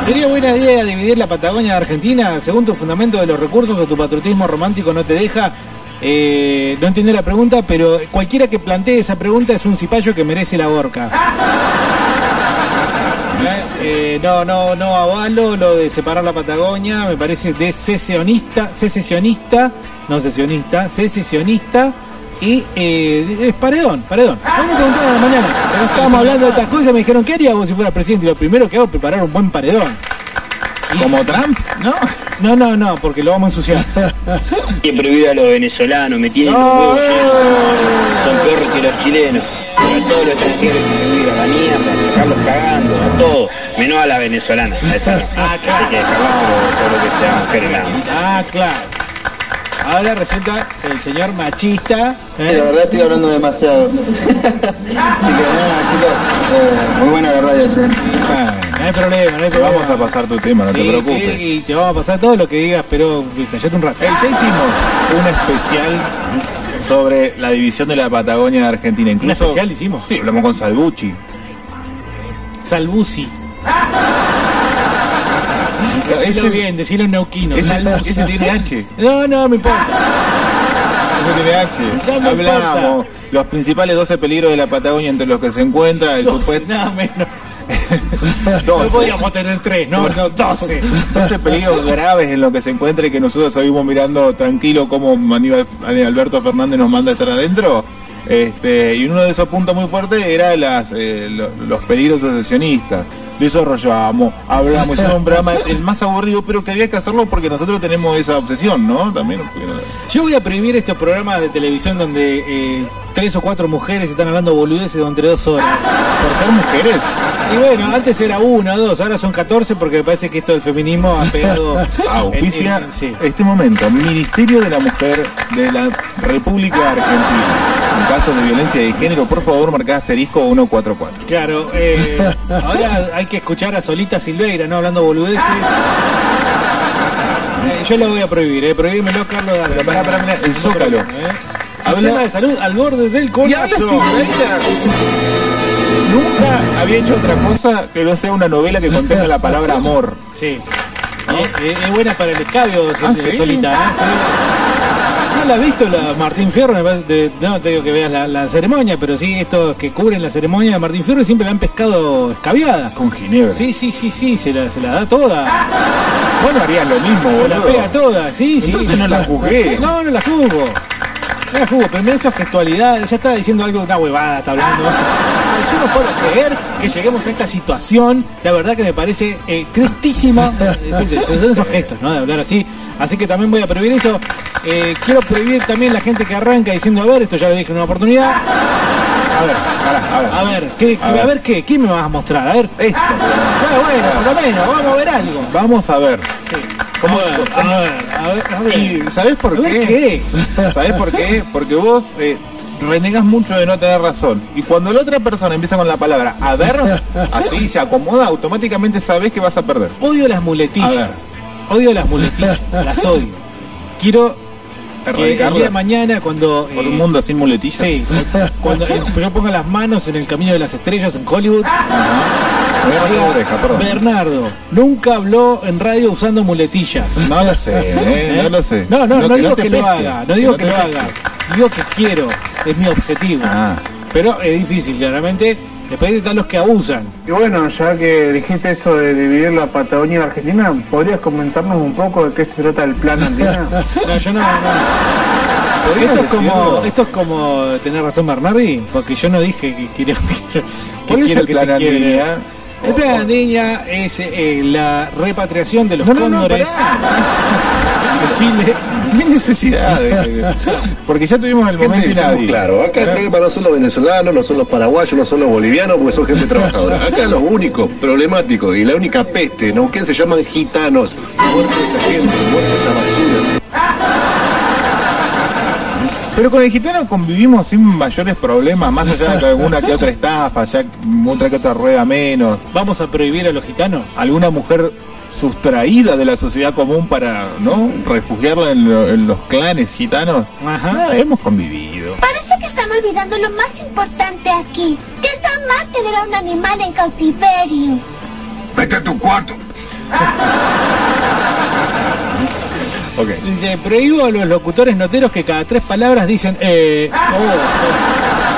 ¿Sería buena idea dividir la Patagonia de Argentina según tu fundamento de los recursos o tu patriotismo romántico no te deja? Eh, no entiendo la pregunta, pero cualquiera que plantee esa pregunta es un cipayo que merece la horca. Eh, no, no, no avalo lo de separar la Patagonia, me parece de secesionista, secesionista, no secesionista, secesionista, Y eh, es paredón, paredón. No me preguntaron a la mañana. pero estábamos hablando de estas cosas y me dijeron, ¿qué harías vos si fueras presidente? Y lo primero que hago es preparar un buen paredón. ¿Como Trump? No. No, no, no, porque lo vamos a ensuciar. Que prohíbe a los venezolanos, me tienen los huevos llenos. Son peores que los chilenos. Pero a todos los extranjeros hay que prohibir a la mierda, sacarlos cagando, a todos. Menos a la venezolana, a esa no. Ah, Hay que dejarla por todo lo que sea mujer nada más. Ah, claro. Ahora resulta el señor machista. Sí, la verdad estoy hablando demasiado. Así que nada, chicos, eh, muy buena la radio, che. No hay problema, no hay Te problema. vamos a pasar tu tema, no Sí, te preocupes. sí, y te vamos a pasar todo lo que digas, pero callate un rato. Eh, ya hicimos un especial sobre la división de la Patagonia de Argentina. Incluso, especial hicimos? Sí, hablamos con Salvucci. Salbusi. Decilo Ese- bien, decilo en neuquino. ese- ese tiene H. No, no me importa. Eso tiene H. No me Hablamos los principales 12 peligros de la Patagonia entre los que se encuentra el supuesto. nada menos. 12. No podíamos tener tres, no, no, doce. 12 peligros graves en lo que se encuentra y que nosotros seguimos mirando tranquilo como Aníbal, Alberto Fernández nos manda a estar adentro. Este, y uno de esos puntos muy fuertes era las, eh, lo- los peligros secesionistas. Desarrollamos, hablamos, hicimos un programa el más aburrido, pero que había que hacerlo porque nosotros tenemos esa obsesión, ¿no? También. Yo voy a prohibir estos programas de televisión donde eh, tres o cuatro mujeres están hablando boludeces durante dos horas. ¿Por ser mujeres? Y bueno, antes era una o dos, ahora son 14 porque me parece que esto del feminismo ha pegado. Auspicia en- en- sí. este momento Ministerio de la Mujer de la República Argentina. En casos de violencia de género, por favor, marcá asterisco 144. Claro, eh, ahora hay que escuchar a Solita Silveira, ¿no? Hablando boludeces. Eh, yo lo voy a prohibir, ¿eh? Prohibímelo, Carlos. dale. Pero pará, pará, pará, el Zócalo. ¿Eh? Habla- de salud al borde del colapso. Nunca había hecho otra cosa que no sea una novela que contenga la palabra amor. Sí. Eh, eh, es buena para el escabio Ah. Solita, ¿eh? Sí. No la has visto la Martín Fierro, me parece, de- no te digo que veas la, la ceremonia, pero sí estos que cubren la ceremonia de Martín Fierro siempre la han pescado escabiada. Con ginebra. Sí, sí, sí, sí, se la, se la da toda. Bueno, harías lo mismo, Se la pega toda, sí, sí. Entonces no la juzgué. No, no la juzgo. No mira esa gestualidad, ya está diciendo algo, una huevada está hablando. Yo no puedo creer que lleguemos a esta situación, la verdad que me parece eh, Son esos gestos, ¿no? De hablar así. Así que también voy a prohibir eso. Eh, quiero prohibir también la gente que arranca diciendo, a ver, esto ya lo dije en una oportunidad. A ver, pará, a ver. A ver, ¿qué, A a, ver. ver. qué, ¿qué me vas a mostrar? A ver. Esto. Bueno, bueno, por lo menos, vamos a ver algo. Vamos a ver. ¿Cómo- a ver, a ver, a ver, a ver. ¿Y sabés por A ver qué? ¿Sabés por qué? Porque vos eh, renegas mucho de no tener razón. Y cuando la otra persona empieza con la palabra a ver, así se acomoda, automáticamente sabés que vas a perder. Odio las muletillas. Odio las muletillas, las odio. Quiero que el día de mañana cuando Por eh, un mundo sin muletillas. sí, cuando eh, yo ponga las manos en el camino de las estrellas en Hollywood, Me oreja. Bernardo nunca habló en radio usando muletillas. No lo sé, eh, no lo sé. No, no, no, que digo que, lo haga, no digo que, lo haga, digo que quiero, es mi objetivo. Ah. Pero es difícil, claramente. Después están los que abusan. Y bueno, ya que dijiste eso de dividir la Patagonia en Argentina, ¿podrías comentarnos un poco de qué se trata el plan andina? No, yo no, no. ¿Podrías Esto es, como, esto es como tener razón Bernardi, porque yo no dije que quiero que, ¿Cuál es quiero el que plan se quiebre. Andina? El plan Andiña es eh, la repatriación de los No, no, no, cóndores de Chile. ¿Qué necesidad? de- Porque ya tuvimos el momento inhábil. claro, acá el problema no son los venezolanos, no son los paraguayos, no son los bolivianos, porque son gente trabajadora. Acá los únicos problemáticos y la única peste en Neuquén se llaman gitanos. Muerto esa gente, muerto esa basura. Pero con el gitano convivimos sin mayores problemas, más allá de alguna que otra estafa, ya otra que otra rueda menos. ¿Vamos a prohibir a los gitanos? Alguna mujer sustraída de la sociedad común para no refugiarla en, lo- en los clanes gitanos. Ajá. Ah, hemos convivido. Parece que están olvidando lo más importante aquí, que está mal tener a un animal en cautiverio. Vete a tu cuarto. Ok. Dice, prohíbo a los locutores noteros que cada tres palabras dicen, eh, oh,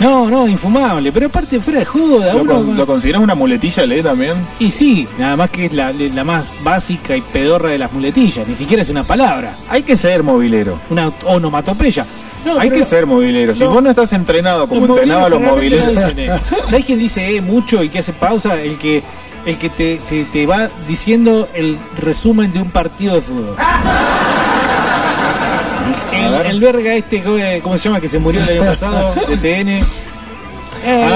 no, no, infumable, pero aparte fuera de joda, ¿Lo, uno con- lo consideras una muletilla, Le, también? Y sí, nada más que es la, la más básica y pedorra de las muletillas, ni siquiera es una palabra, Hay que ser movilero. una onomatopeya. Hay que ser movilero. Si no. vos no estás entrenado como entrenaban los no dicen, eh. ¿Sabés quién dice eh, mucho y que hace pausa? El que el que te, te, te va diciendo el resumen de un partido de fútbol. El, el verga este, ¿cómo, cómo se llama? Que se murió el año pasado de TN. Eh,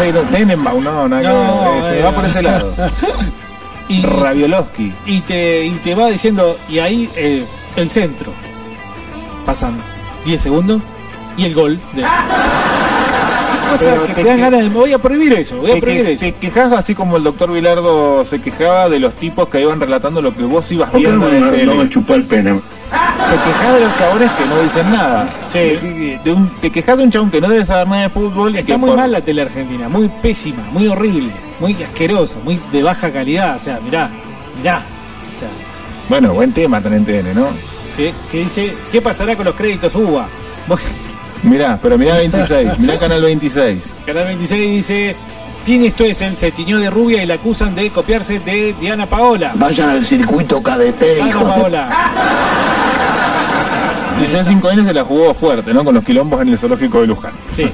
Sí, no, Tenenbaum, no, nada que No, ver, se eh, va por ese lado. Y- Raviolowski. y te, y te va diciendo, y ahí eh, el centro. Pasan 10 segundos y el gol de. Cosas Pero que te te dan que- ganas de. Voy a prohibir eso, voy a Te, prohibir que- eso. te quejas así como el doctor Vilardo se quejaba de los tipos que iban relatando lo que vos ibas ¿Por qué viendo no en me, el tele. no me chupó el pene? Te quejas de los chabones que no dicen nada. De- de un- te quejas de un chabón que no debe saber nada de fútbol y Está que muy por- mal la tele argentina, muy pésima, muy horrible, muy asquerosa, muy de baja calidad. O sea, mirá, mirá. O sea, Bueno, buen tema también TN, ¿no? que, que dice, ¿qué pasará con los créditos UBA? Vos- Mirá, pero mirá 26, mirá Canal 26. Canal 26 dice, Tini esto es él se tiñó de rubia y la acusan de copiarse de Diana Paola. Vayan al circuito KDT, Diana. Paola. Dice 5N se la jugó fuerte, ¿no? Con los quilombos en el zoológico de Luján. Sí.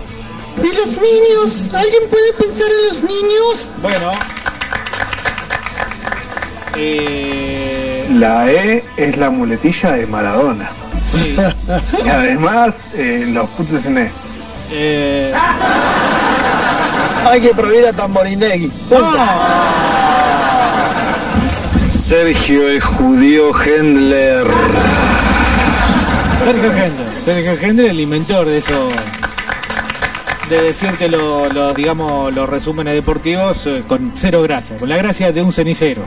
¿Y los niños? ¿Alguien puede pensar en los niños? Bueno. Eh, La E es la muletilla de Maradona. Sí. Y además, eh, los putos en E. eh, Hay que prohibir a Tamborindegui. Sergio el judío Hendler. Sergio Hendler. Sergio Hendler, el inventor de eso. De decirte los, los, digamos, los resúmenes deportivos eh, con cero gracia, con la gracia de un cenicero.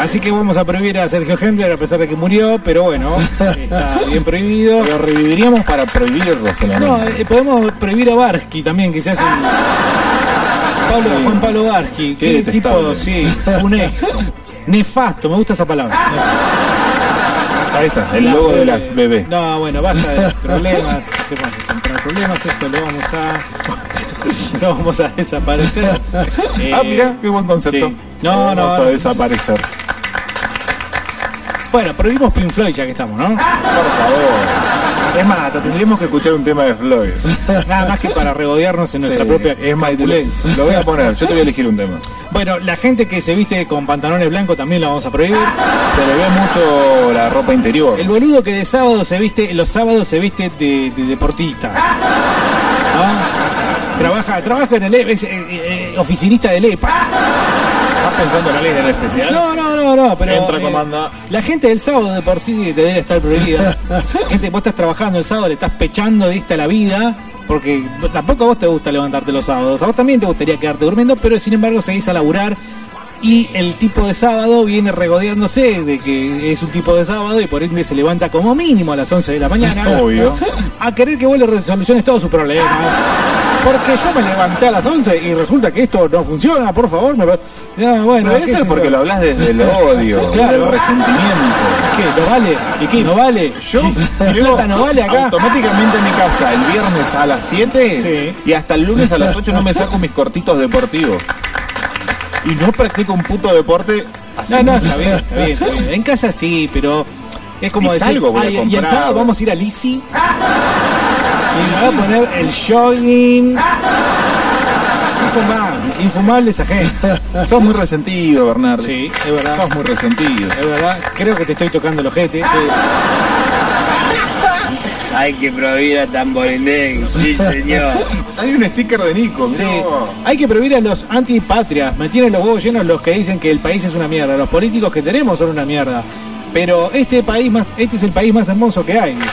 Así que vamos a prohibir a Sergio Hendler a pesar de que murió, pero bueno, está bien prohibido. Lo reviviríamos para prohibirlo solamente. No, eh, podemos prohibir a Barsky también, quizás un... Pablo, Juan Pablo Barsky, Qué qué, tipo, sí, funesto, nefasto, me gusta esa palabra. Ahí está, el logo de las bebés. No, bueno, basta de problemas, comprar problemas, esto lo vamos a... Lo vamos a desaparecer. Eh, Ah, mira, qué buen concepto. sí. No, no, Vamos a desaparecer. Bueno, prohibimos Pink Floyd ya que estamos, ¿no? Por favor. Es más, hasta tendríamos que escuchar un tema de Floyd. Nada más que para regodearnos en nuestra Sí, propia es más, lo, lo voy a poner, yo te voy a elegir un tema. Bueno, la gente que se viste con pantalones blancos también la vamos a prohibir. Se le ve mucho la ropa interior. El boludo que de sábado se viste, los sábados se viste de, de deportista. ¿No? Trabaja, trabaja en el E- es, eh, eh, oficinista del EPA. ¿Estás pensando en alguien en especial? No, no, no, no, pero. Entra, eh, comanda. La gente del sábado de por sí te debe estar prohibida. gente, vos estás trabajando el sábado, le estás pechando, diste a la vida. Porque tampoco a vos te gusta levantarte los sábados. A vos también te gustaría quedarte durmiendo, pero sin embargo seguís a laburar. Y el tipo de sábado viene regodeándose de que es un tipo de sábado y por ende se levanta como mínimo a las 11 de la mañana. Obvio. A querer que vos le resoluciones todos sus problemas. Porque yo me levanté a las 11 y resulta que esto no funciona, por favor. Me... Ya, bueno, Pero eso es porque lo hablas desde el odio, Claro. del resentimiento. ¿Qué? ¿No vale? ¿Y qué? ¿No vale? Yo ¿La llego plata no vale acá? automáticamente a mi casa el viernes a las 7 y hasta el lunes a las 8 no me saco mis cortitos deportivos. Y no practico un puto deporte así. No, no, está bien, está bien, está bien. En casa sí, pero es como Y decir, salgo, voy a "Ay, y el comprar". sábado vamos a ir a Lisi y me va a poner el jogging. Infumable, infumable esa gente. Sos muy resentido, Bernardo. Sí, es verdad. Sos muy resentido. Es verdad, creo que te estoy tocando el ojete. Hay que prohibir a Tamborindegui, sí señor. Hay un sticker de Nico, Sí. Hay que prohibir a los antipatrias. Me tienen los huevos llenos los que dicen que el país es una mierda. Los políticos que tenemos son una mierda. Pero este país más, este es el país más hermoso que hay, dice.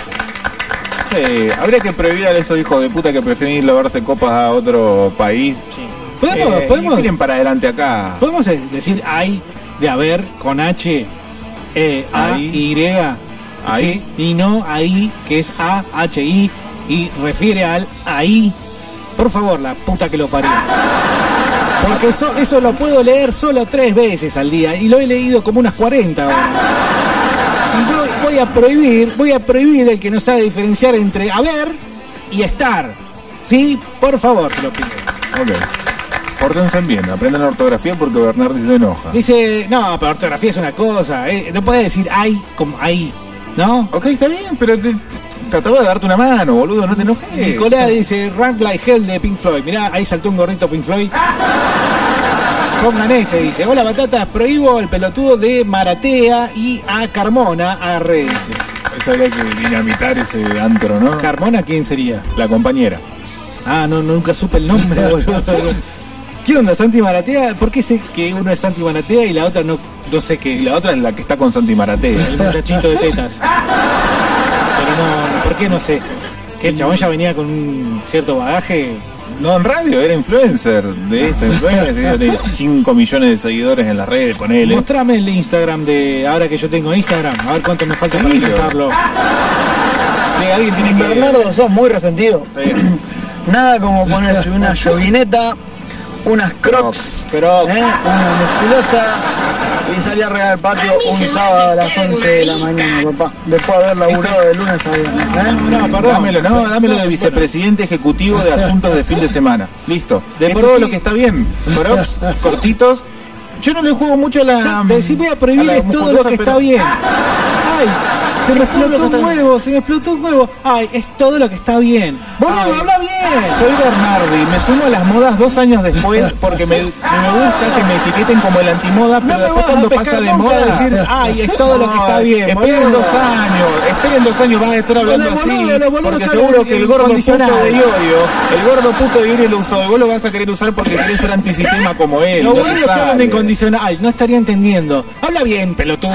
Sí, habría que prohibir a esos hijos de puta que prefieren ir a verse copas a otro país. ¿Podemos, Eh, podemos, y tiren para adelante acá. podemos eh, decir hay de haber con H, E, A. Y, Ahí. ¿sí? y no ahí, que es A, H, I, y refiere al ahí. Por favor, la puta que lo parió. Porque eso, eso lo puedo leer solo tres veces al día y lo he leído como unas 40 ahora. Y voy, voy a prohibir, voy a prohibir el que no sabe diferenciar entre haber y estar. ¿Sí? Por favor, te lo pido. Ok. Pórtense bien, aprendan la ortografía porque Bernardi se enoja. Dice, no, pero ortografía es una cosa. eh, no puedes decir ay como ahí, ¿no? Ok, está bien, pero te, trataba de darte una mano, boludo, no te enojes. Nicolás dice Rank Like Hell de Pink Floyd. Mirá, ahí saltó un gorrito Pink Floyd. Pongan ese, dice. Hola batatas, prohíbo el pelotudo de Maratea y a Carmona a redes. Eso habría que dinamitar ese antro, ¿no? ¿Carmona quién sería? La compañera. Ah, no, nunca supe el nombre, boludo. ¿Qué onda, Santi Maratea? ¿Por qué sé que uno es Santi Maratea y la otra no, no sé qué es? Y la otra es la que está con Santi Maratea. El muchachito de tetas. Pero no, ¿por qué no sé? Que el chabón ya venía con un cierto bagaje. No, en radio, era influencer de esto, influencer, tiene 5 millones de seguidores en las redes, ponele. Mostrame el Instagram de ahora que yo tengo Instagram, a ver cuánto me falta para alcanzarlo. Sí, alguien tiene que... Bernardo, sos muy resentido. Nada como ponerse una yoguineta, unas crocs, crocs. ¿eh? una musculosa y salir a regar el patio un sábado a las 11 de la mañana, papá. Después de haber laburado de lunes a viernes. ¿eh? No, perdón. Dámelo, no, dámelo de vicepresidente ejecutivo de asuntos de fin de semana. Listo. De es todo sí- lo que está bien. Crocs, cortitos. Yo no le juego mucho a la. Te si voy a prohibir a es todo lo que pero- está bien. Ay, se me explotó un huevo, se me explotó un huevo. Ay, es todo lo que está bien. Boludo, habla bien. Soy Bernardi, me sumo a las modas dos años después porque me, me gusta que me etiqueten como el antimoda, pero No después vas cuando pasa de moda. decir, ay, es todo lo que está bien, Esperen boludo. dos años, esperen dos años, vas a estar hablando Los así. porque seguro que el gordo puto de. Iorio, el gordo puto de Iorio lo usó y vos lo vas a querer usar porque querés ser antisistema como él. Los boludos que hablan sale. en condicional, ay, no estaría entendiendo. Habla bien, pelotudo.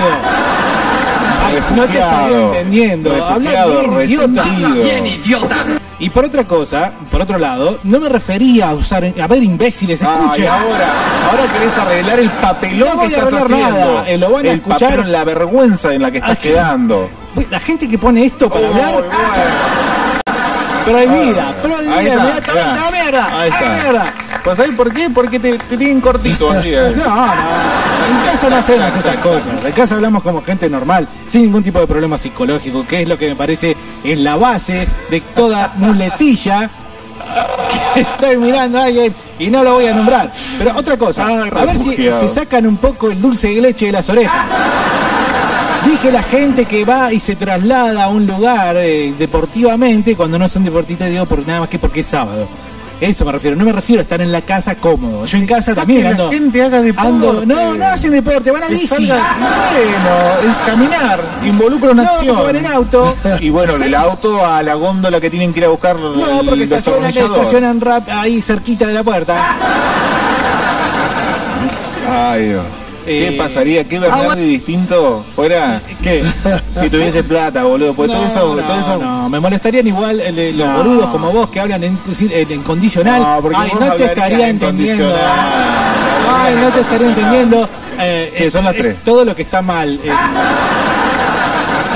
No te Refugiado, entendiendo. Habla refugiado, bien, idiota. resentido. idiota. Y por otra cosa, por otro lado, no me refería a usar. A ver, imbéciles, Ay, escuchen. ahora, ahora querés arreglar el papelón No que voy estás arreglar haciendo. nada, eh, lo van a el escuchar. papelón, la vergüenza en la que estás Ay. quedando. La gente que pone esto para hablar. Prohibida, prohibida, Ahí está, inmediatamente mirá. a la mierda, Ahí está. mierda. Pues ¿sabes por qué? Porque te, te tienen cortito así. eh. No, no, en casa no hacemos esas cosas. En casa hablamos como gente normal, sin ningún tipo de problema psicológico, que es lo que me parece es la base de toda muletilla que estoy mirando a alguien y no lo voy a nombrar. Pero otra cosa, Ay, a ver si se sacan un poco el dulce de leche de las orejas. Dije la gente que va y se traslada a un lugar eh, deportivamente, cuando no son deportistas, digo por nada más que porque es sábado. Eso me refiero, no me refiero a estar en la casa cómodo. Yo en casa también que ando. la gente haga deporte. ando- no, no hacen deporte, van a bici. salga- bueno, es caminar, involucra una No, acción. van en auto. Y bueno, del auto a la góndola que tienen que ir a buscar No, el porque estacionan, destornillador. estacionan rap ahí cerquita de la puerta. Ay, Dios. ¿Qué Eh, pasaría? ¿Qué Bernardi distinto fuera ¿Qué? si tuviese plata, boludo? Todo No, eso, no, todo eso no, me molestarían igual eh, los No. boludos como vos que hablan en, en, en condicional. No, porque Ay, no te estaría en entendiendo. Ay, no te estaría entendiendo. Eh, Sí, son las es tres. todo lo que está mal. eh.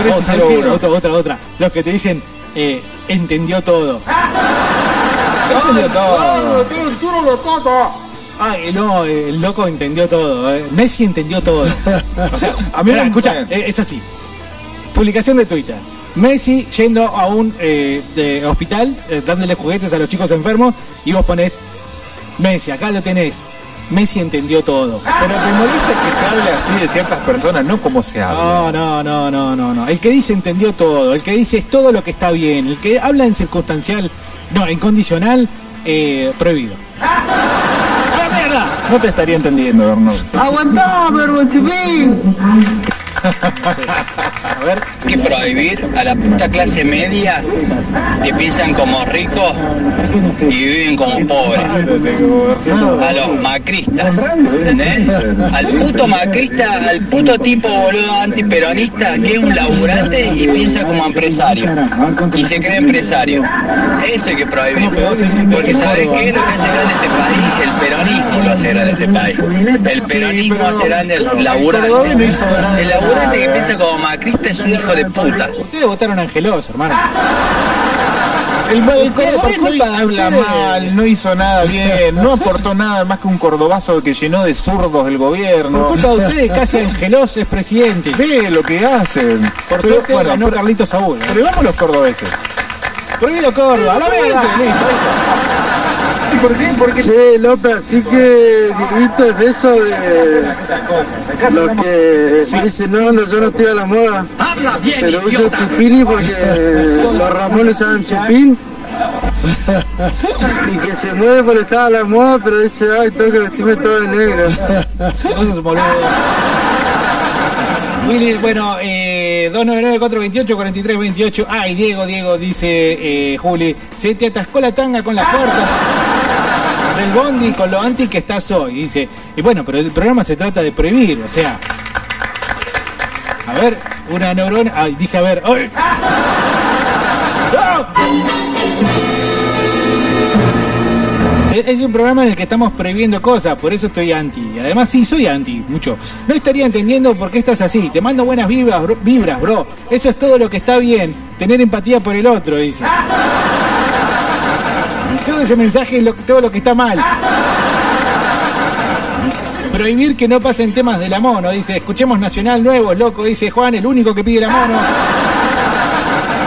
Oh. Otra, otra, otra. Los que te dicen, eh, entendió todo. entendió todo. Ay, no, eh, el loco entendió todo. eh. Messi entendió todo. O sea, A mí me- escucha, eh, es así. Publicación de Twitter. Messi yendo a un eh, de hospital, eh, dándole juguetes a los chicos enfermos, y vos ponés, Messi, acá lo tenés. Messi entendió todo. Pero te molesta que se hable así de ciertas personas, no como se habla. No, no, no, no, no, no. El que dice entendió todo, el que dice es todo lo que está bien, el que habla en circunstancial, no, en condicional, eh, prohibido. No te estaría entendiendo, Bernardo. Aguantá, verbo A ver. que prohibir a la puta clase media que piensan como ricos y viven como pobres. A los macristas, ¿entendés? Al puto macrista, al puto tipo boludo antiperonista que es un laburante y piensa como empresario. Y se cree empresario. Eso hay que prohibir. Porque ¿sabes qué es lo que hace grande este país? El peronismo lo hace grande este país. El peronismo hace grande el laburante. El laburante que piensa como macrista es un hijo de puta. Ustedes votaron a Angelos, hermano. El, el por no culpa de habla mal, no hizo nada bien, no aportó nada más que un cordobazo que llenó de zurdos el gobierno. Por culpa de ustedes, casi Angelos es presidente. Ve lo que hacen. Por Pero, suerte bueno, ganó Carlitos Saúl. Pero vamos los cordobeses. Prohibido Córdoba, a la Porque... Che, López, así que es de eso de... Lo que dice, no, no, yo no estoy a la moda. Pero uso chupini porque los Ramones usaban chupín. Y que se mueve por estar a la moda, pero dice, ay, tengo que vestirme todo de negro. Willy, bueno, eh, 299-428-4328. Ay, Diego, Diego, dice eh, Juli. Se te atascó la tanga con las puertas del bondi con lo anti que estás hoy. Dice, y bueno, pero el programa se trata de prohibir, o sea. A ver, una neurona. Ay, dije, a ver. ¡ay! Es es un programa en el que estamos prohibiendo cosas, por eso estoy anti. Y además sí, soy anti, mucho. No estaría entendiendo por qué estás así. Te mando buenas vibras, bro. Vibras, bro. Eso es todo lo que está bien. Tener empatía por el otro, dice. Todo ese mensaje es todo lo que está mal. Prohibir que no pasen temas de la mono, dice. Escuchemos Nacional Nuevo, loco, dice Juan, el único que pide la mono.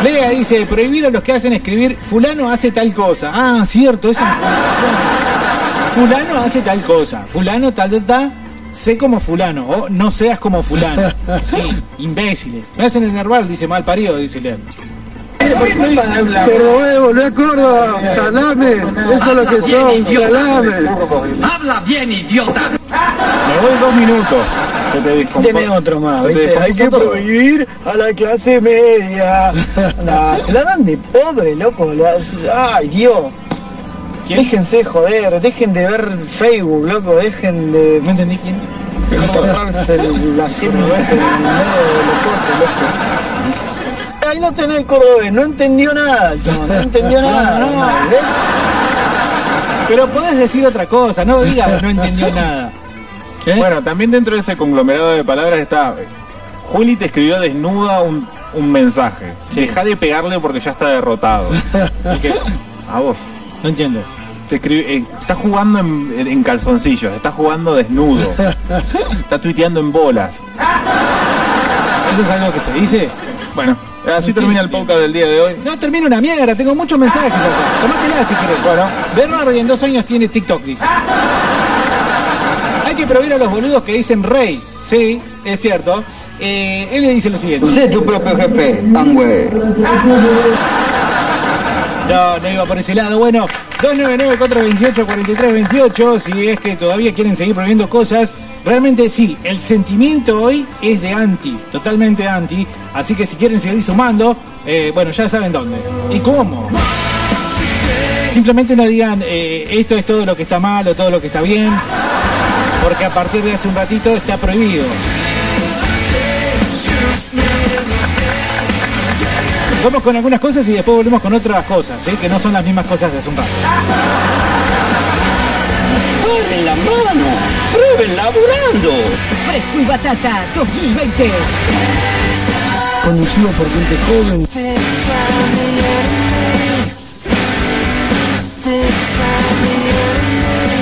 Lea dice, prohibir a los que hacen escribir, fulano hace tal cosa. Ah, cierto, esa Fulano hace tal cosa. Fulano tal, tal, tal. Sé como fulano. O no seas como fulano. Sí, imbéciles. Me hacen enervar, dice mal parido, dice Lea. Cordobés, volvé a Córdoba, salame, eso es lo que son, salame. Habla bien, idiota. Me voy dos minutos. Se te descompo- Deme otro más. Hay que todo. prohibir a la clase media. Nah, se la dan de pobre, loco. Ay, Dios. Déjense joder, dejen de ver Facebook, loco, dejen de. No entendí quién. Cortarse la siempre de los cortes, loco. Ahí no tenés el cordobés, no entendió nada, chamo, no entendió nada. No, no. ¿Ves? Pero podés decir otra cosa, no digas no entendió nada. ¿Eh? Bueno, también dentro de ese conglomerado de palabras está. Juli te escribió desnuda un, un mensaje. Deja de pegarle porque ya está derrotado. Que- a vos. No entiendo. Te escribe, eh, está jugando en, en calzoncillos, está jugando desnudo. está tuiteando en bolas. ¿Eso es algo que se dice? Bueno, así termina el podcast del día de hoy. No, termina una mierda, tengo muchos mensajes acá. Tomátela si querés. Bueno, Bernardo y en dos años tiene TikTok, dice. Hay que prohibir a los boludos que dicen rey. Sí, es cierto. Eh, él le dice lo siguiente. Sé tu propio jefe, Angüe. No, no iba por ese lado. Bueno, 299-428-4328. Si es que todavía quieren seguir prohibiendo cosas. Realmente sí, el sentimiento hoy es de anti, totalmente anti. Así que si quieren seguir sumando, eh, bueno, ya saben dónde. ¿Y cómo? Simplemente no digan eh, esto es todo lo que está mal o todo lo que está bien. Porque a partir de hace un ratito está prohibido. Vamos con algunas cosas y después volvemos con otras cosas, ¿sí? que no son las mismas cosas de hace un rato. ¡Paren la mano! ¡Prueben laburando! Fresco y Batata 2020. Conocido por gente joven.